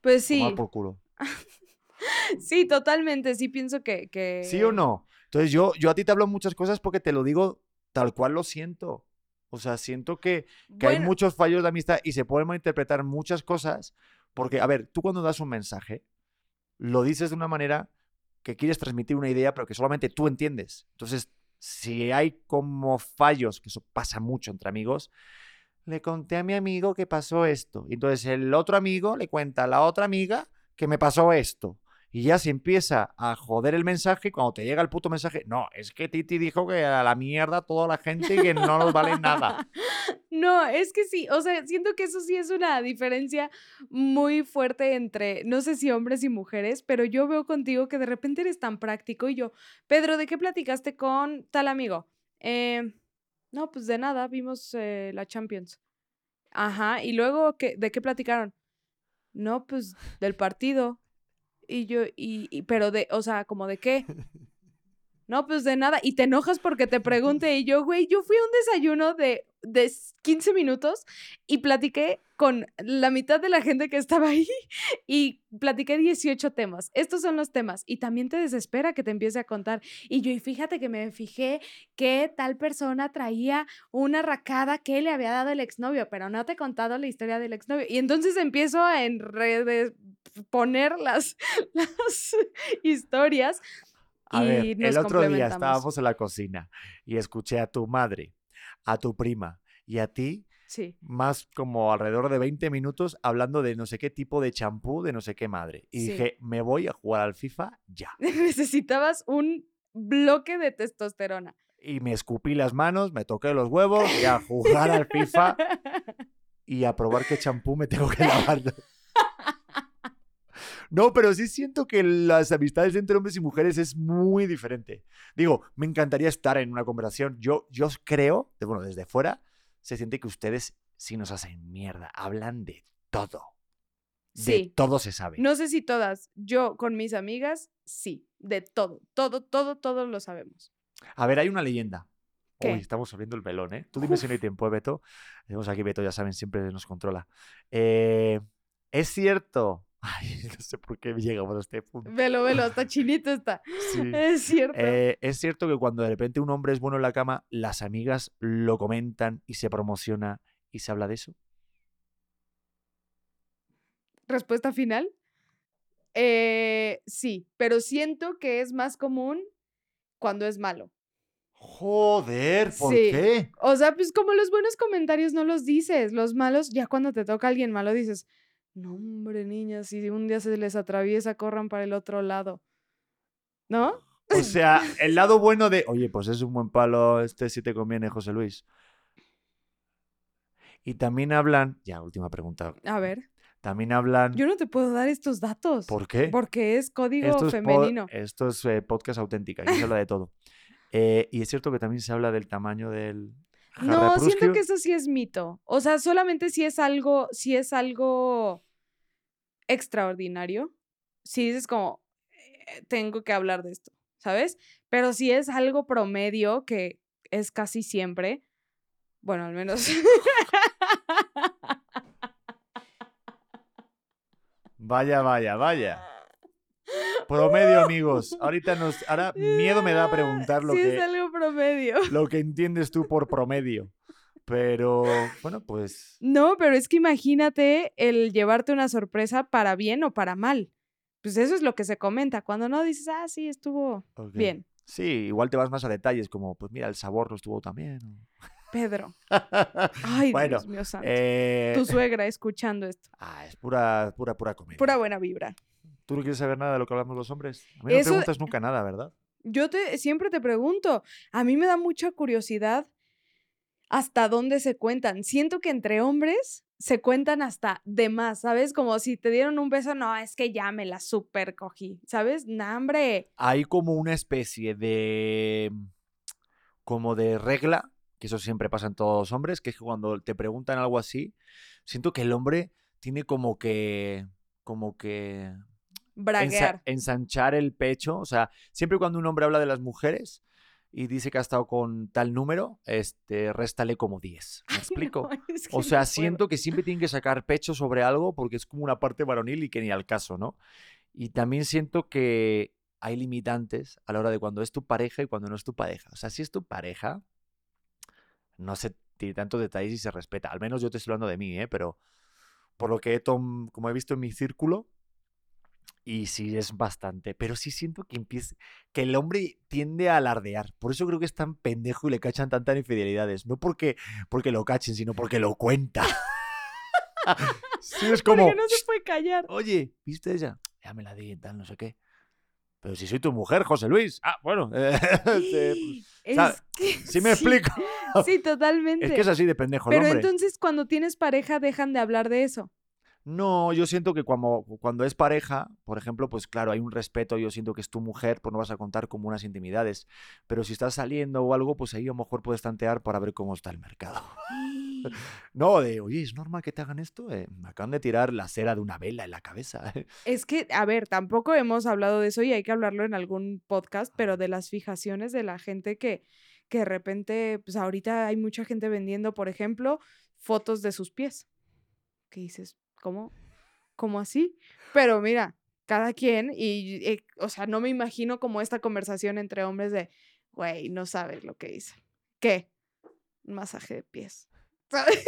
Pues sí.
Tomar por culo. *laughs*
sí, totalmente. Sí pienso que, que,
¿Sí o no? Entonces yo, yo a ti te hablo muchas cosas porque te lo digo tal cual lo siento. O sea, siento que, hay muchos fallos de amistad y se pueden malinterpretar muchas cosas. Porque, a ver, tú cuando das un mensaje, lo dices de una manera que quieres transmitir una idea, pero que solamente tú entiendes. Entonces, si hay como fallos, que eso pasa mucho entre amigos, le conté a mi amigo que pasó esto. Entonces el otro amigo le cuenta a la otra amiga que me pasó esto. Y ya se empieza a joder el mensaje, cuando te llega el puto mensaje, no, es que Titi dijo que a la mierda toda la gente y que no nos vale nada. *laughs*
No, es que sí, o sea, siento que eso sí es una diferencia muy fuerte entre, no sé si hombres y mujeres, pero yo veo contigo que de repente eres tan práctico y yo, Pedro, ¿de qué platicaste con tal amigo? Eh, no, pues de nada, vimos eh, la Champions. Ajá, y luego, ¿qué, ¿de qué platicaron? No, pues del partido. Y yo, y, pero de, o sea, como de qué. *laughs* No, pues de nada. Y te enojas porque te pregunte. Y yo, güey, yo fui a un desayuno de, de 15 minutos y platiqué con la mitad de la gente que estaba ahí *laughs* y platiqué 18 temas. Estos son los temas. Y también te desespera que te empiece a contar. Y yo, y fíjate que me fijé que tal persona traía una racada que le había dado el exnovio, pero no te he contado la historia del exnovio. Y entonces empiezo a poner las, *laughs* las historias.
A ver, el otro día estábamos en la cocina y escuché a tu madre, a tu prima y a ti
Sí.
Más como alrededor de 20 minutos hablando de no sé qué tipo de champú, de no sé qué madre. Y dije, me voy a jugar al FIFA ya. *laughs*
Necesitabas un bloque de testosterona.
Y me escupí las manos, me toqué los huevos y a jugar al FIFA *laughs* y a probar qué champú me tengo que *laughs* lavar. No, pero sí siento que las amistades entre hombres y mujeres es muy diferente. Digo, me encantaría estar en una conversación. Yo, yo creo, bueno, desde fuera, se siente que ustedes sí nos hacen mierda. Hablan de todo. De
Sí.
todo se sabe.
No sé si todas. Yo con mis amigas, sí. De todo. Todo, todo, todo lo sabemos.
A ver, hay una leyenda.
¿Qué?
Uy, estamos abriendo el velón, ¿eh? Tú dime si no hay tiempo, ¿eh, Beto. Tenemos aquí Beto, ya saben, siempre nos controla. Eh, es cierto. Ay, *laughs* no sé por qué llegamos a este punto.
Velo, velo, hasta *laughs* chinito está.
Sí.
Es cierto.
Eh, es cierto que cuando de repente un hombre es bueno en la cama, las amigas lo comentan y se promociona y se habla de eso.
Respuesta final. Eh, sí, pero siento que es más común cuando es malo.
Joder, ¿por
Sí.
qué?
O sea, pues como los buenos comentarios no los dices, los malos, ya cuando te toca alguien malo dices, no hombre, niñas, si un día se les atraviesa, corran para el otro lado. ¿No? *gasps*
O sea, el lado bueno de, oye, pues es un buen palo, este sí te conviene, José Luis. Y también hablan, ya, última pregunta.
A ver,
También hablan,
yo no te puedo dar estos datos.
¿por qué?
Porque es código
Esto es, po-
femenino.
esto es eh, podcast auténtica, aquí se habla de *laughs* todo. Eh, y es cierto que también se habla del tamaño del
No, siento que eso sí es mito. O sea, solamente si es algo, si es algo extraordinario, si dices como, "Eh, tengo que hablar de esto, ¿sabes? Pero si es algo promedio, que es casi siempre, bueno, al menos...
Vaya, vaya, vaya. *laughs* Promedio, amigos. Ahorita nos. Ahora miedo me da a preguntar lo
si
que,
es algo promedio.
lo que entiendes tú por promedio. Pero, bueno, pues.
No, pero es que imagínate el llevarte una sorpresa para bien o para mal. Pues eso es lo que se comenta. Cuando no dices, ah, sí, estuvo
ok.
bien.
Sí, igual te vas más a detalles, como, pues mira, el sabor no estuvo tan bien.
Pedro. *laughs* Ay,
Bueno,
Dios mío santo.
Eh,
Tu suegra escuchando esto.
ah, es pura, pura, pura comedia.
Pura buena vibra.
¿Tú no quieres saber nada de lo que hablamos los hombres? A mí no
Eso-
preguntas nunca nada, ¿verdad?
Yo te siempre te pregunto, a mí me da mucha curiosidad hasta dónde se cuentan. Siento que entre hombres se cuentan hasta de más, ¿sabes? Como si te dieron un beso, no, es que ya me la super cogí, ¿sabes? Nah, hombre.
Hay como una especie de. como de regla, que eso siempre pasa en todos los hombres, que es que cuando te preguntan algo así, siento que el hombre tiene como que. como que. ensa-
Braguear.
ensanchar el pecho. O sea, siempre cuando un hombre habla de las mujeres y dice que ha estado con tal número, este, réstale como 10. ¿Me *laughs* explico?
No, es que
O
no
sea,
puedo.
siento que siempre tienen que sacar pecho sobre algo porque es como una parte varonil y que ni al caso, ¿no? Y también siento que hay limitantes a la hora de cuando es tu pareja y cuando no es tu pareja. O sea, si es tu pareja, no se tiene tantos detalles y se respeta. Al menos yo te estoy hablando de mí, ¿eh? Pero por lo que he tom- como he visto en mi círculo, y sí es bastante, pero sí siento que empieza, que el hombre tiende a alardear. Por eso creo que es tan pendejo y le cachan tantas infidelidades. No porque, porque lo cachen, sino porque lo cuenta. *laughs* sí, es como,
Porque no se puede callar.
oye, ¿viste ella? Ya me la di y tal, no sé qué. Pero si soy tu mujer, José Luis. Ah, bueno. *laughs* eh,
que *laughs*
sí me explico.
Sí, totalmente.
Es que es así de pendejo el
Pero
hombre.
entonces cuando tienes pareja dejan de hablar de eso.
No, yo siento que cuando, cuando es pareja, por ejemplo, pues claro, hay un respeto, yo siento que es tu mujer, pues no vas a contar como unas intimidades. Pero si estás saliendo o algo, pues ahí a lo mejor puedes tantear para ver cómo está el mercado. *laughs* No, de, oye, ¿es normal que te hagan esto? Eh, me acaban de tirar la cera de una vela en la cabeza.
Es que, a ver, tampoco hemos hablado de eso y hay que hablarlo en algún podcast, pero de las fijaciones de la gente que, que de repente, pues ahorita hay mucha gente vendiendo, por ejemplo, fotos de sus pies. ¿Qué dices? ¿Cómo? ¿Cómo así? Pero mira, cada quien, y, eh, o sea, no me imagino como esta conversación entre hombres de, güey, no sabes lo que hice. ¿Qué? Un masaje de pies. *laughs* ¿Sabes?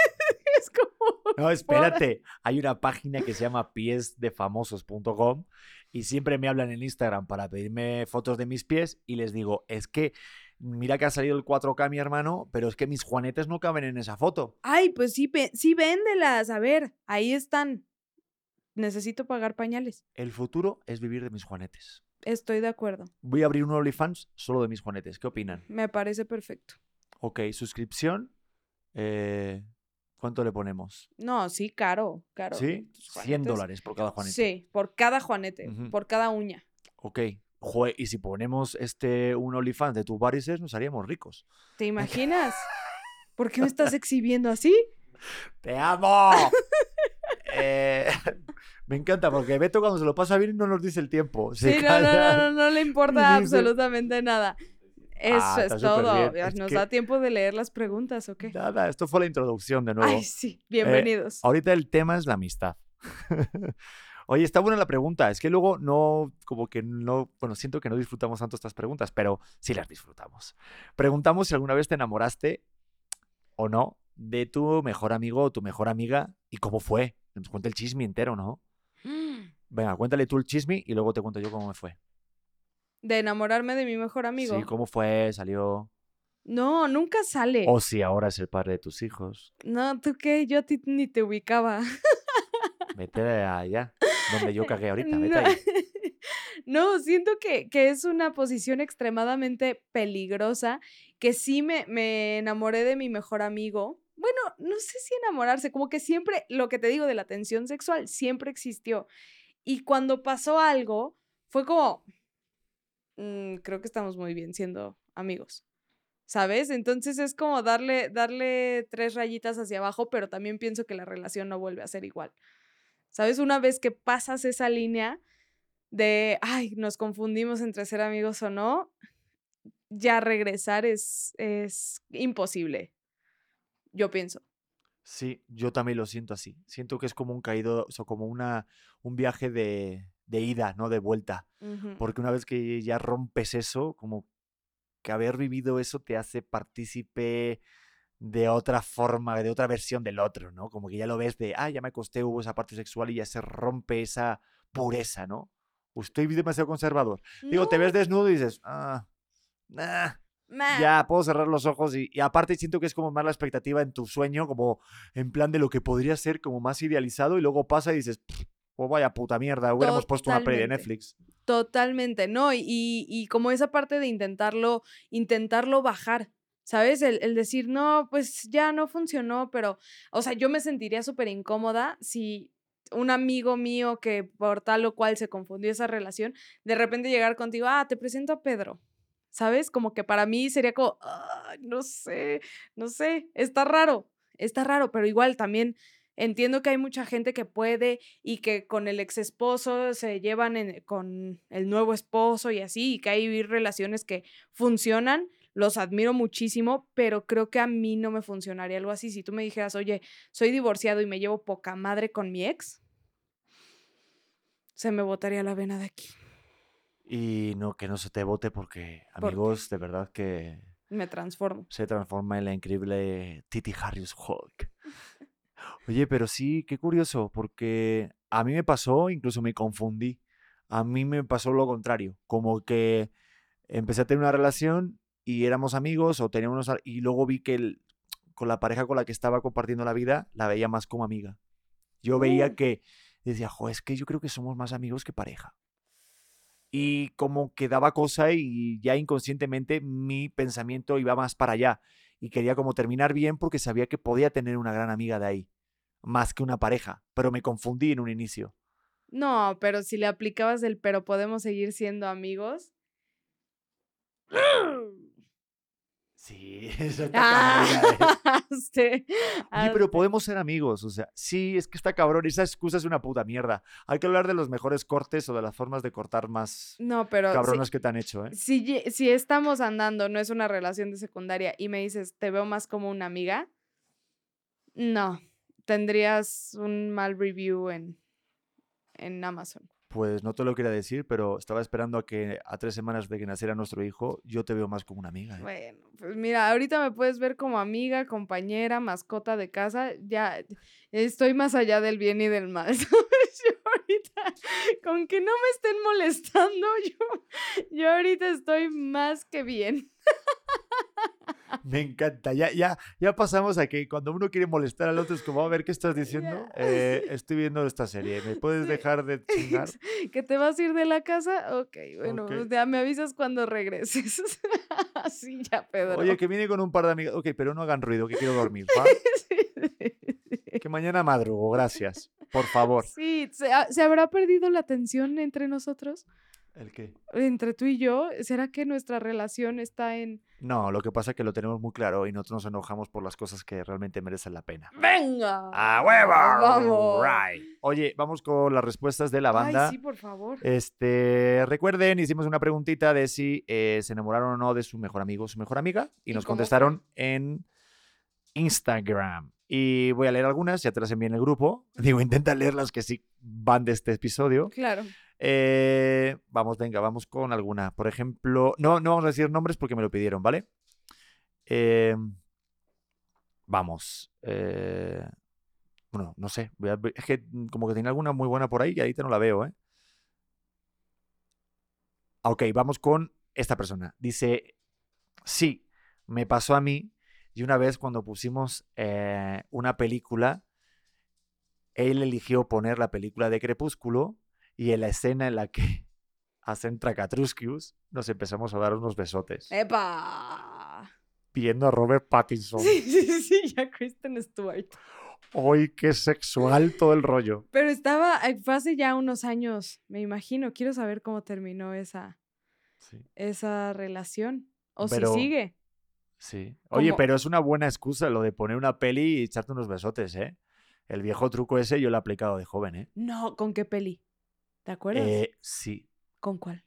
es como...
No, *laughs* espérate. Hay una página que se llama piesdefamosos.com y siempre me hablan en Instagram para pedirme fotos de mis pies y les digo, es que mira que ha salido el 4K mi hermano, pero es que mis juanetes no caben en esa foto.
Ay, pues sí, sí, véndelas. A ver, ahí están. Necesito pagar pañales.
El futuro es vivir de mis juanetes.
Estoy de acuerdo.
Voy a abrir un OnlyFans solo de mis juanetes. ¿Qué opinan?
Me parece perfecto.
Ok, suscripción. eh, ¿Cuánto le ponemos?
No, sí, caro, caro.
¿Sí?
tus
100
juanetes.
dólares por cada juanete.
Sí, por cada juanete, por cada uña.
Ok. Joder, y si ponemos este un OnlyFans de tus varices, nos haríamos ricos.
¿Te imaginas? ¿Por qué me estás *laughs* exhibiendo así?
¡Te amo! Eh, *laughs* me encanta porque Beto cuando se lo pasa bien no nos dice el tiempo. Se
Sí, no, no, no, no, no le importa absolutamente nada. Eso
Ah,
es todo.
Es
¿Nos
que-
da tiempo de leer las preguntas o qué?
Nada, esto fue la introducción de nuevo.
Ay, sí, bienvenidos.
Ahorita el tema es la amistad. *laughs* Oye, está buena la pregunta. Es que luego no, como que no, bueno, siento que no disfrutamos tanto estas preguntas, pero sí las disfrutamos. Preguntamos si alguna vez te enamoraste o no de tu mejor amigo o tu mejor amiga y cómo fue. Nos cuenta el chisme entero, ¿no? Venga, cuéntale tú el chisme y luego te cuento yo cómo me fue.
De enamorarme de mi mejor amigo.
Sí, cómo fue, salió.
No, nunca sale.
O si ahora es el padre de tus hijos.
No, ¿tú qué? Yo a ti ni te ubicaba. *laughs*
Vete allá, donde yo cagué ahorita, *laughs* vete
No.
ahí. *laughs*
No, siento que, que es una posición extremadamente peligrosa, que sí me, me enamoré de mi mejor amigo. Bueno, no sé si enamorarse, como que siempre, lo que te digo de la tensión sexual, siempre existió. Y cuando pasó algo, fue como, "Mm, creo que estamos muy bien siendo amigos. ¿Sabes? Entonces es como darle, darle tres rayitas hacia abajo, pero también pienso que la relación no vuelve a ser igual. ¿Sabes? Una vez que pasas esa línea de, ay, nos confundimos entre ser amigos o no, ya regresar es, es imposible. Yo pienso.
Sí, yo también lo siento así. Siento que es como un caído, o sea, como una, un viaje de, de ida, no de vuelta. Porque una vez que ya rompes eso, como que haber vivido eso te hace partícipe de otra forma, de otra versión del otro, ¿no? Como que ya lo ves de, ah, ya me acosté, hubo esa parte sexual y ya se rompe esa pureza, ¿no? O Estoy demasiado conservador. Digo, te ves desnudo y dices, ah, nah, ya puedo cerrar los ojos y, y aparte siento que es como más la expectativa en tu sueño, como en plan de lo que podría ser como más idealizado y luego pasa y dices, "Pff, pues vaya puta mierda, hubiéramos puesto una peli de. Netflix.
Totalmente, ¿no? Y, y, y como esa parte de intentarlo, intentarlo bajar, ¿sabes? El, el decir, no, pues ya no funcionó, pero, o sea, yo me sentiría súper incómoda si un amigo mío que por tal o cual se confundió esa relación, de repente llegar contigo, ah, te presento a Pedro. ¿Sabes? Como que para mí sería como, "Ay, no sé, no sé, está raro, está raro, pero igual también entiendo que hay mucha gente que puede y que con el ex esposo se llevan con el nuevo esposo y así, y que hay relaciones que funcionan, los admiro muchísimo, pero creo que a mí no me funcionaría algo así. Si tú me dijeras, oye, soy divorciado y me llevo poca madre con mi ex, se me botaría la vena de aquí.
Y no, que no se te vote porque, amigos, de verdad que
Me transformo.
se transforma en la increíble Titi Harris Hulk. Oye, pero sí, qué curioso, porque a mí me pasó, incluso me confundí. A mí me pasó lo contrario, como que empecé a tener una relación y éramos amigos o teníamos y luego vi que el- con la pareja con la que estaba compartiendo la vida la veía más como amiga. Yo veía
Mm.
que decía, jo, es que yo creo que somos más amigos que pareja. Y como que daba cosa y ya inconscientemente mi pensamiento iba más para allá y quería como terminar bien porque sabía que podía tener una gran amiga de ahí, más que una pareja, pero me confundí en un inicio.
No, pero si le aplicabas el pero podemos seguir siendo amigos.
Sí, *laughs* eso está.
Ah, *laughs* sí,
Oye, pero podemos ser amigos, o sea, sí, es que está cabrón, esa excusa es una puta mierda. Hay que hablar de los mejores cortes o de las formas de cortar más
No, pero si,
cabronas que te han hecho, ¿eh?
si, si estamos andando, no es una relación de secundaria y me dices, te veo más como una amiga, no, tendrías un mal review en, en Amazon.
Pues no te lo quería decir, pero estaba esperando a que a tres semanas de que naciera nuestro hijo, yo te veo más como una amiga, ¿eh?
Bueno, pues mira, ahorita me puedes ver como amiga, compañera, mascota de casa, ya estoy más allá del bien y del mal. *laughs* Yo ahorita, con que no me estén molestando, *laughs* yo, yo ahorita estoy más que bien. *laughs*
Me encanta. Ya, ya, ya pasamos a que cuando uno quiere molestar al otro es como, a ver, ¿qué estás diciendo? Eh, *laughs* estoy viendo esta serie. ¿Me puedes
Sí.
dejar de *laughs* chingar?
¿Que te vas a ir de la casa? Ok, bueno, ya me avisas cuando regreses. Así ya, Pedro.
Oye, que viene con un par de amigas. Ok, pero no hagan ruido, que quiero dormir. ¿va?
Sí, sí, sí.
Que mañana madrugo, gracias. Por favor.
Sí, ¿se, ha- ¿se habrá perdido la tensión entre nosotros?
¿El qué?
Entre tú y yo, ¿será que nuestra relación está en...
No, lo que pasa es que lo tenemos muy claro y nosotros nos enojamos por las cosas que realmente merecen la pena.
¡Venga!
¡A huevo!
¡Vamos!
Right. Oye, vamos con las respuestas de la banda.
Ay, sí, por favor.
Este, recuerden, hicimos una preguntita de si eh, se enamoraron o no de su mejor amigo o su mejor amiga y
¿Y
nos
fue?
contestaron en Instagram. Y voy a leer algunas, ya te las envié en el grupo. *laughs* Digo, intenta leer las que sí van de este episodio.
Claro.
Eh, vamos, venga, vamos con alguna. Por ejemplo, no, no vamos a decir nombres porque me lo pidieron, ¿vale? Eh, vamos. eh, bueno, no sé. es que como que tiene alguna muy buena por ahí y ahorita no la veo, ¿eh? Ok, vamos con esta persona. Dice, sí, me pasó a mí y una vez cuando pusimos una película, él eligió poner la película de Crepúsculo y en la escena en la que *laughs* hacen Tracatruscius nos empezamos a dar unos besotes.
¡Epa!
Viendo a Robert Pattinson. *laughs*
Sí, sí, sí, ya Kristen Stewart.
¡Ay, qué sexual todo el rollo!
Pero estaba, eh, fue hace ya unos años, me imagino. Quiero saber cómo terminó esa,
Sí.
esa relación. O
Pero-
si sigue.
Sí. Oye, pero es una buena excusa lo de poner una peli y echarte unos besotes, ¿eh? El viejo truco ese yo lo he aplicado de joven, ¿eh?
No, ¿con qué peli? ¿Te acuerdas?
Eh, sí,
¿Con cuál?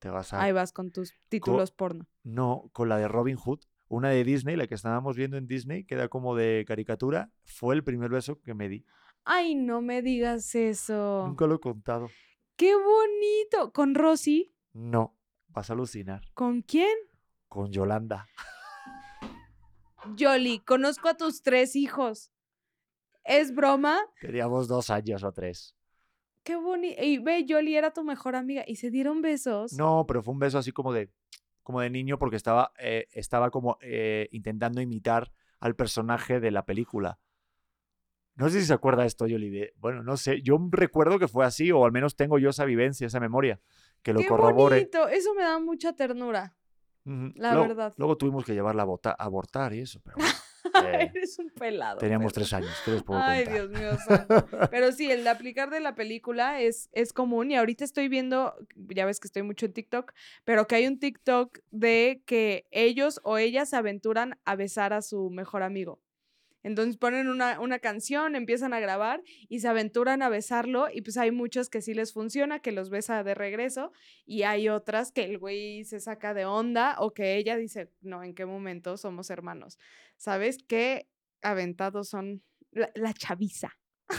te vas a...
Ahí vas con tus títulos porno.
No, con la de Robin Hood, una de Disney, la que estábamos viendo en Disney, que era como de caricatura, fue el primer beso que me di.
Ay, no me digas eso.
Nunca lo he contado.
¡Qué bonito! ¿Con Rosy?
No, vas a alucinar.
¿Con quién?
Con Yolanda.
Yoli, conozco a tus tres hijos. ¿Es broma?
Teníamos dos años o tres.
Qué bonito. Y ve, Yoli era tu mejor amiga y se dieron besos.
No, pero fue un beso así como de, como de niño porque estaba, eh, estaba como eh, intentando imitar al personaje de la película. No sé si se acuerda esto, Yoli. de- bueno, no sé. Yo recuerdo que fue así, o al menos tengo yo esa vivincia, esa memoria, que lo
Qué
corrobore.
bonito. Eso me da mucha ternura.
Ujú.
la
Luego-
verdad.
Luego tuvimos que llevarla a, a abortar y eso, pero bueno, *laughs* eh,
Eres un pelado.
teníamos
pero-
tres años. ¿qué les puedo
Ay,
contar?
Dios mío. santo. *laughs* Pero sí, el de aplicar de la película es, es común y ahorita estoy viendo, ya ves que estoy mucho en TikTok, pero que hay un TikTok de que ellos o ellas se aventuran a besar a su mejor amigo. Entonces ponen una, una canción, empiezan a grabar y se aventuran a besarlo y pues hay muchos que sí les funciona, que los besa de regreso y hay otras que el güey se saca de onda o que ella dice, no, ¿en qué momento somos hermanos? ¿Sabes qué aventados son la, la chaviza?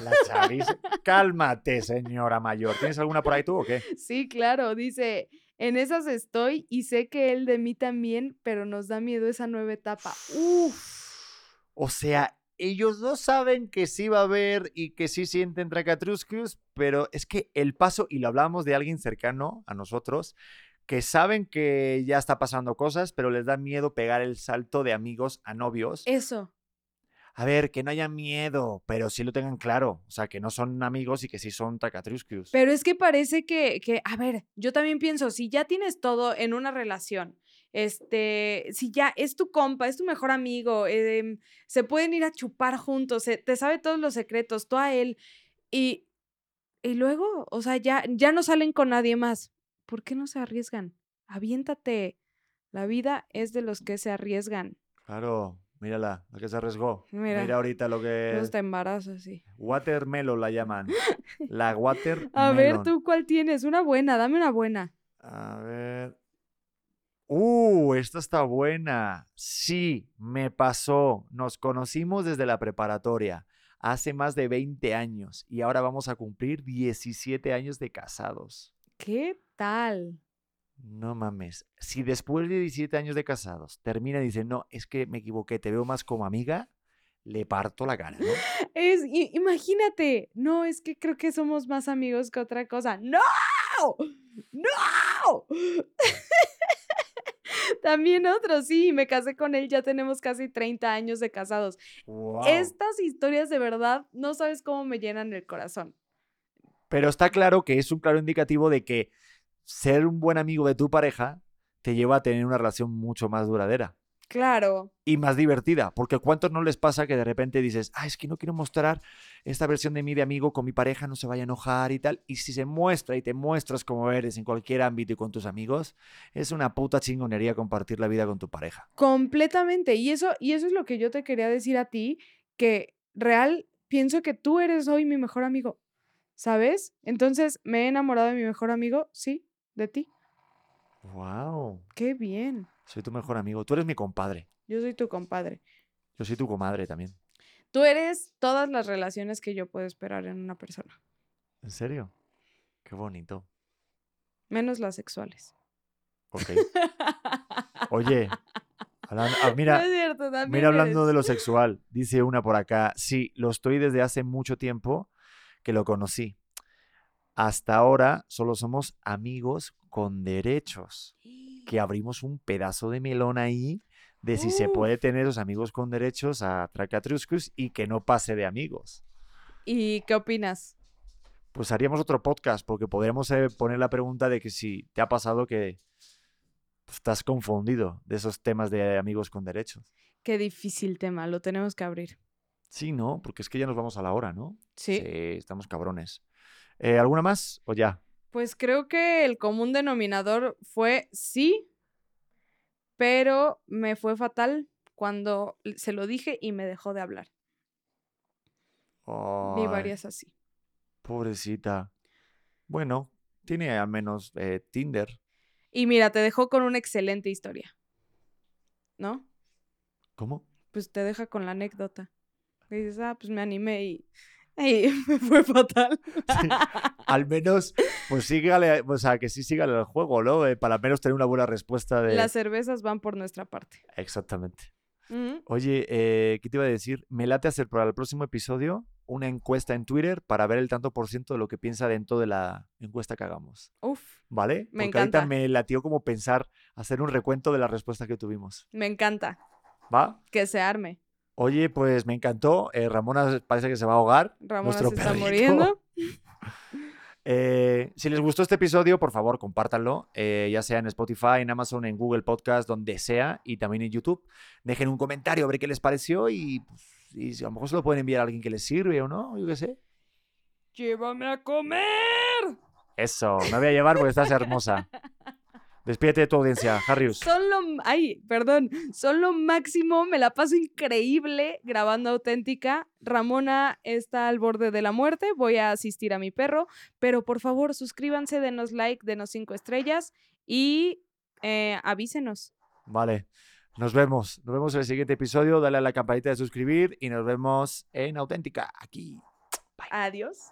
La chaviza. Cálmate, señora mayor. ¿Tienes alguna por ahí tú o qué?
Sí, claro, dice, en esas estoy y sé que él de mí también, pero nos da miedo esa nueva etapa. Uf.
O sea, ellos no saben que sí va a haber y que sí sienten Tracatruscus, pero es que el paso, y lo hablábamos de alguien cercano a nosotros, que saben que ya está pasando cosas, pero les da miedo pegar el salto de amigos a novios.
Eso.
A ver, que no haya miedo, pero sí lo tengan claro. O sea, que no son amigos y que sí son Tracatruscus.
Pero es que parece que, que, a ver, yo también pienso, si ya tienes todo en una relación, este, si ya es tu compa, es tu mejor amigo, em, se pueden ir a chupar juntos, se- te sabe todos los secretos, tú a él, y, y luego, o sea, ya, ya no salen con nadie más. ¿Por qué no se arriesgan? Aviéntate. La vida es de los que se arriesgan.
Claro, mírala, la que se arriesgó.
Mira,
Mira, ahorita lo que...
Luego te embarazas, sí.
Watermelon la llaman. *laughs* La watermelon.
A ver, tú, ¿cuál tienes? Una buena, dame una buena.
A ver. Uh, esta está buena. Sí, me pasó. Nos conocimos desde la preparatoria, hace más de 20 años, y ahora vamos a cumplir 17 años de casados.
¿Qué tal?
No mames. Si después de 17 años de casados termina y dice, no, es que me equivoqué, te veo más como amiga, le parto la cara, ¿no? *gasps*
Es, imagínate, no, es que creo que somos más amigos que otra cosa. ¡No! ¡No! *laughs* *laughs* También otro, sí, me casé con él, ya tenemos casi 30 años de casados.
Wow.
Estas historias de verdad, no sabes cómo me llenan el corazón.
Pero está claro que es un claro indicativo de que ser un buen amigo de tu pareja te lleva a tener una relación mucho más duradera.
Claro.
y más divertida. Porque ¿cuántos no les pasa que de repente dices, ah, es que no quiero mostrar esta versión de mí de amigo con mi pareja, no se vaya a enojar y tal? Y si se muestra y te muestras como eres en cualquier ámbito y con tus amigos, es una puta chingonería compartir la vida con tu pareja.
Completamente. Y eso, y eso es lo que yo te quería decir a ti, que real pienso que tú eres hoy mi mejor amigo. ¿Sabes? Entonces, ¿me he enamorado de mi mejor amigo? Sí, de ti.
¡Wow!
Qué bien.
Soy tu mejor amigo. Tú eres mi compadre.
Yo soy tu compadre.
Yo soy tu comadre también.
Tú eres todas las relaciones que yo puedo esperar en una persona,
¿En serio? Qué bonito.
menos las sexuales.
Ok. *laughs* Oye, ah,
no
mira,
es cierto, también
Mira, hablando de lo sexual, dice una por acá, sí, lo estoy desde hace mucho tiempo que lo conocí. Hasta ahora solo somos amigos con derechos, que abrimos un pedazo de melón ahí de si se puede tener los amigos con derechos a Tracatruscus y que no pase de amigos.
¿Y qué opinas?
Pues haríamos otro podcast porque podríamos eh, poner la pregunta de que si te ha pasado que estás confundido de esos temas de amigos con derechos.
Qué difícil tema, lo tenemos que abrir.
Sí, ¿no? Porque es que ya nos vamos a la hora, ¿no?
Sí.
estamos cabrones. Eh, ¿Alguna más o ya?
Pues creo que el común denominador fue sí, pero me fue fatal cuando se lo dije y me dejó de hablar. Vi varias así.
pobrecita. Bueno, tiene al menos eh, Tinder.
Y mira, te dejó con una excelente historia. ¿No?
¿Cómo?
Pues te deja con la anécdota. Y dices, ah, pues me animé y, y *laughs* me fue fatal.
Sí, *laughs* Al menos, pues sígale, o sea, que sí sígale el juego, ¿no? Eh, para al menos tener una buena respuesta de...
Las cervezas van por nuestra parte.
Exactamente. Oye, eh, ¿qué te iba a decir? Me late hacer para el próximo episodio una encuesta en Twitter para ver el tanto por ciento de lo que piensa dentro de la encuesta que hagamos.
Uf,
¿Vale?
Me
Porque ahorita
encanta.
me latió como pensar hacer un recuento de las respuestas que tuvimos.
me encanta
¿Va?
que se arme.
Oye, pues me encantó. Eh, Ramona parece que se va a ahogar.
Ramona se está
perrito.
muriendo. *laughs*
Eh, si les gustó este episodio, por favor, compártanlo, eh, ya sea en Spotify, en Amazon, en Google Podcast, donde sea, y también en YouTube. Dejen un comentario a ver qué les pareció y, pues, y a lo mejor se lo pueden enviar a alguien que les sirve o no, yo qué sé.
Llévame a comer.
Eso, me voy a llevar porque estás hermosa. *laughs* Despídete de tu audiencia, Harrius.
Son lo, ay, perdón, son lo máximo, me la paso increíble grabando auténtica. Ramona está al borde de la muerte, voy a asistir a mi perro, pero por favor suscríbanse, denos like, denos cinco estrellas y eh, avísenos.
Vale, nos vemos. Nos vemos en el siguiente episodio. Dale a la campanita de suscribir y nos vemos en Auténtica, aquí.
Adiós.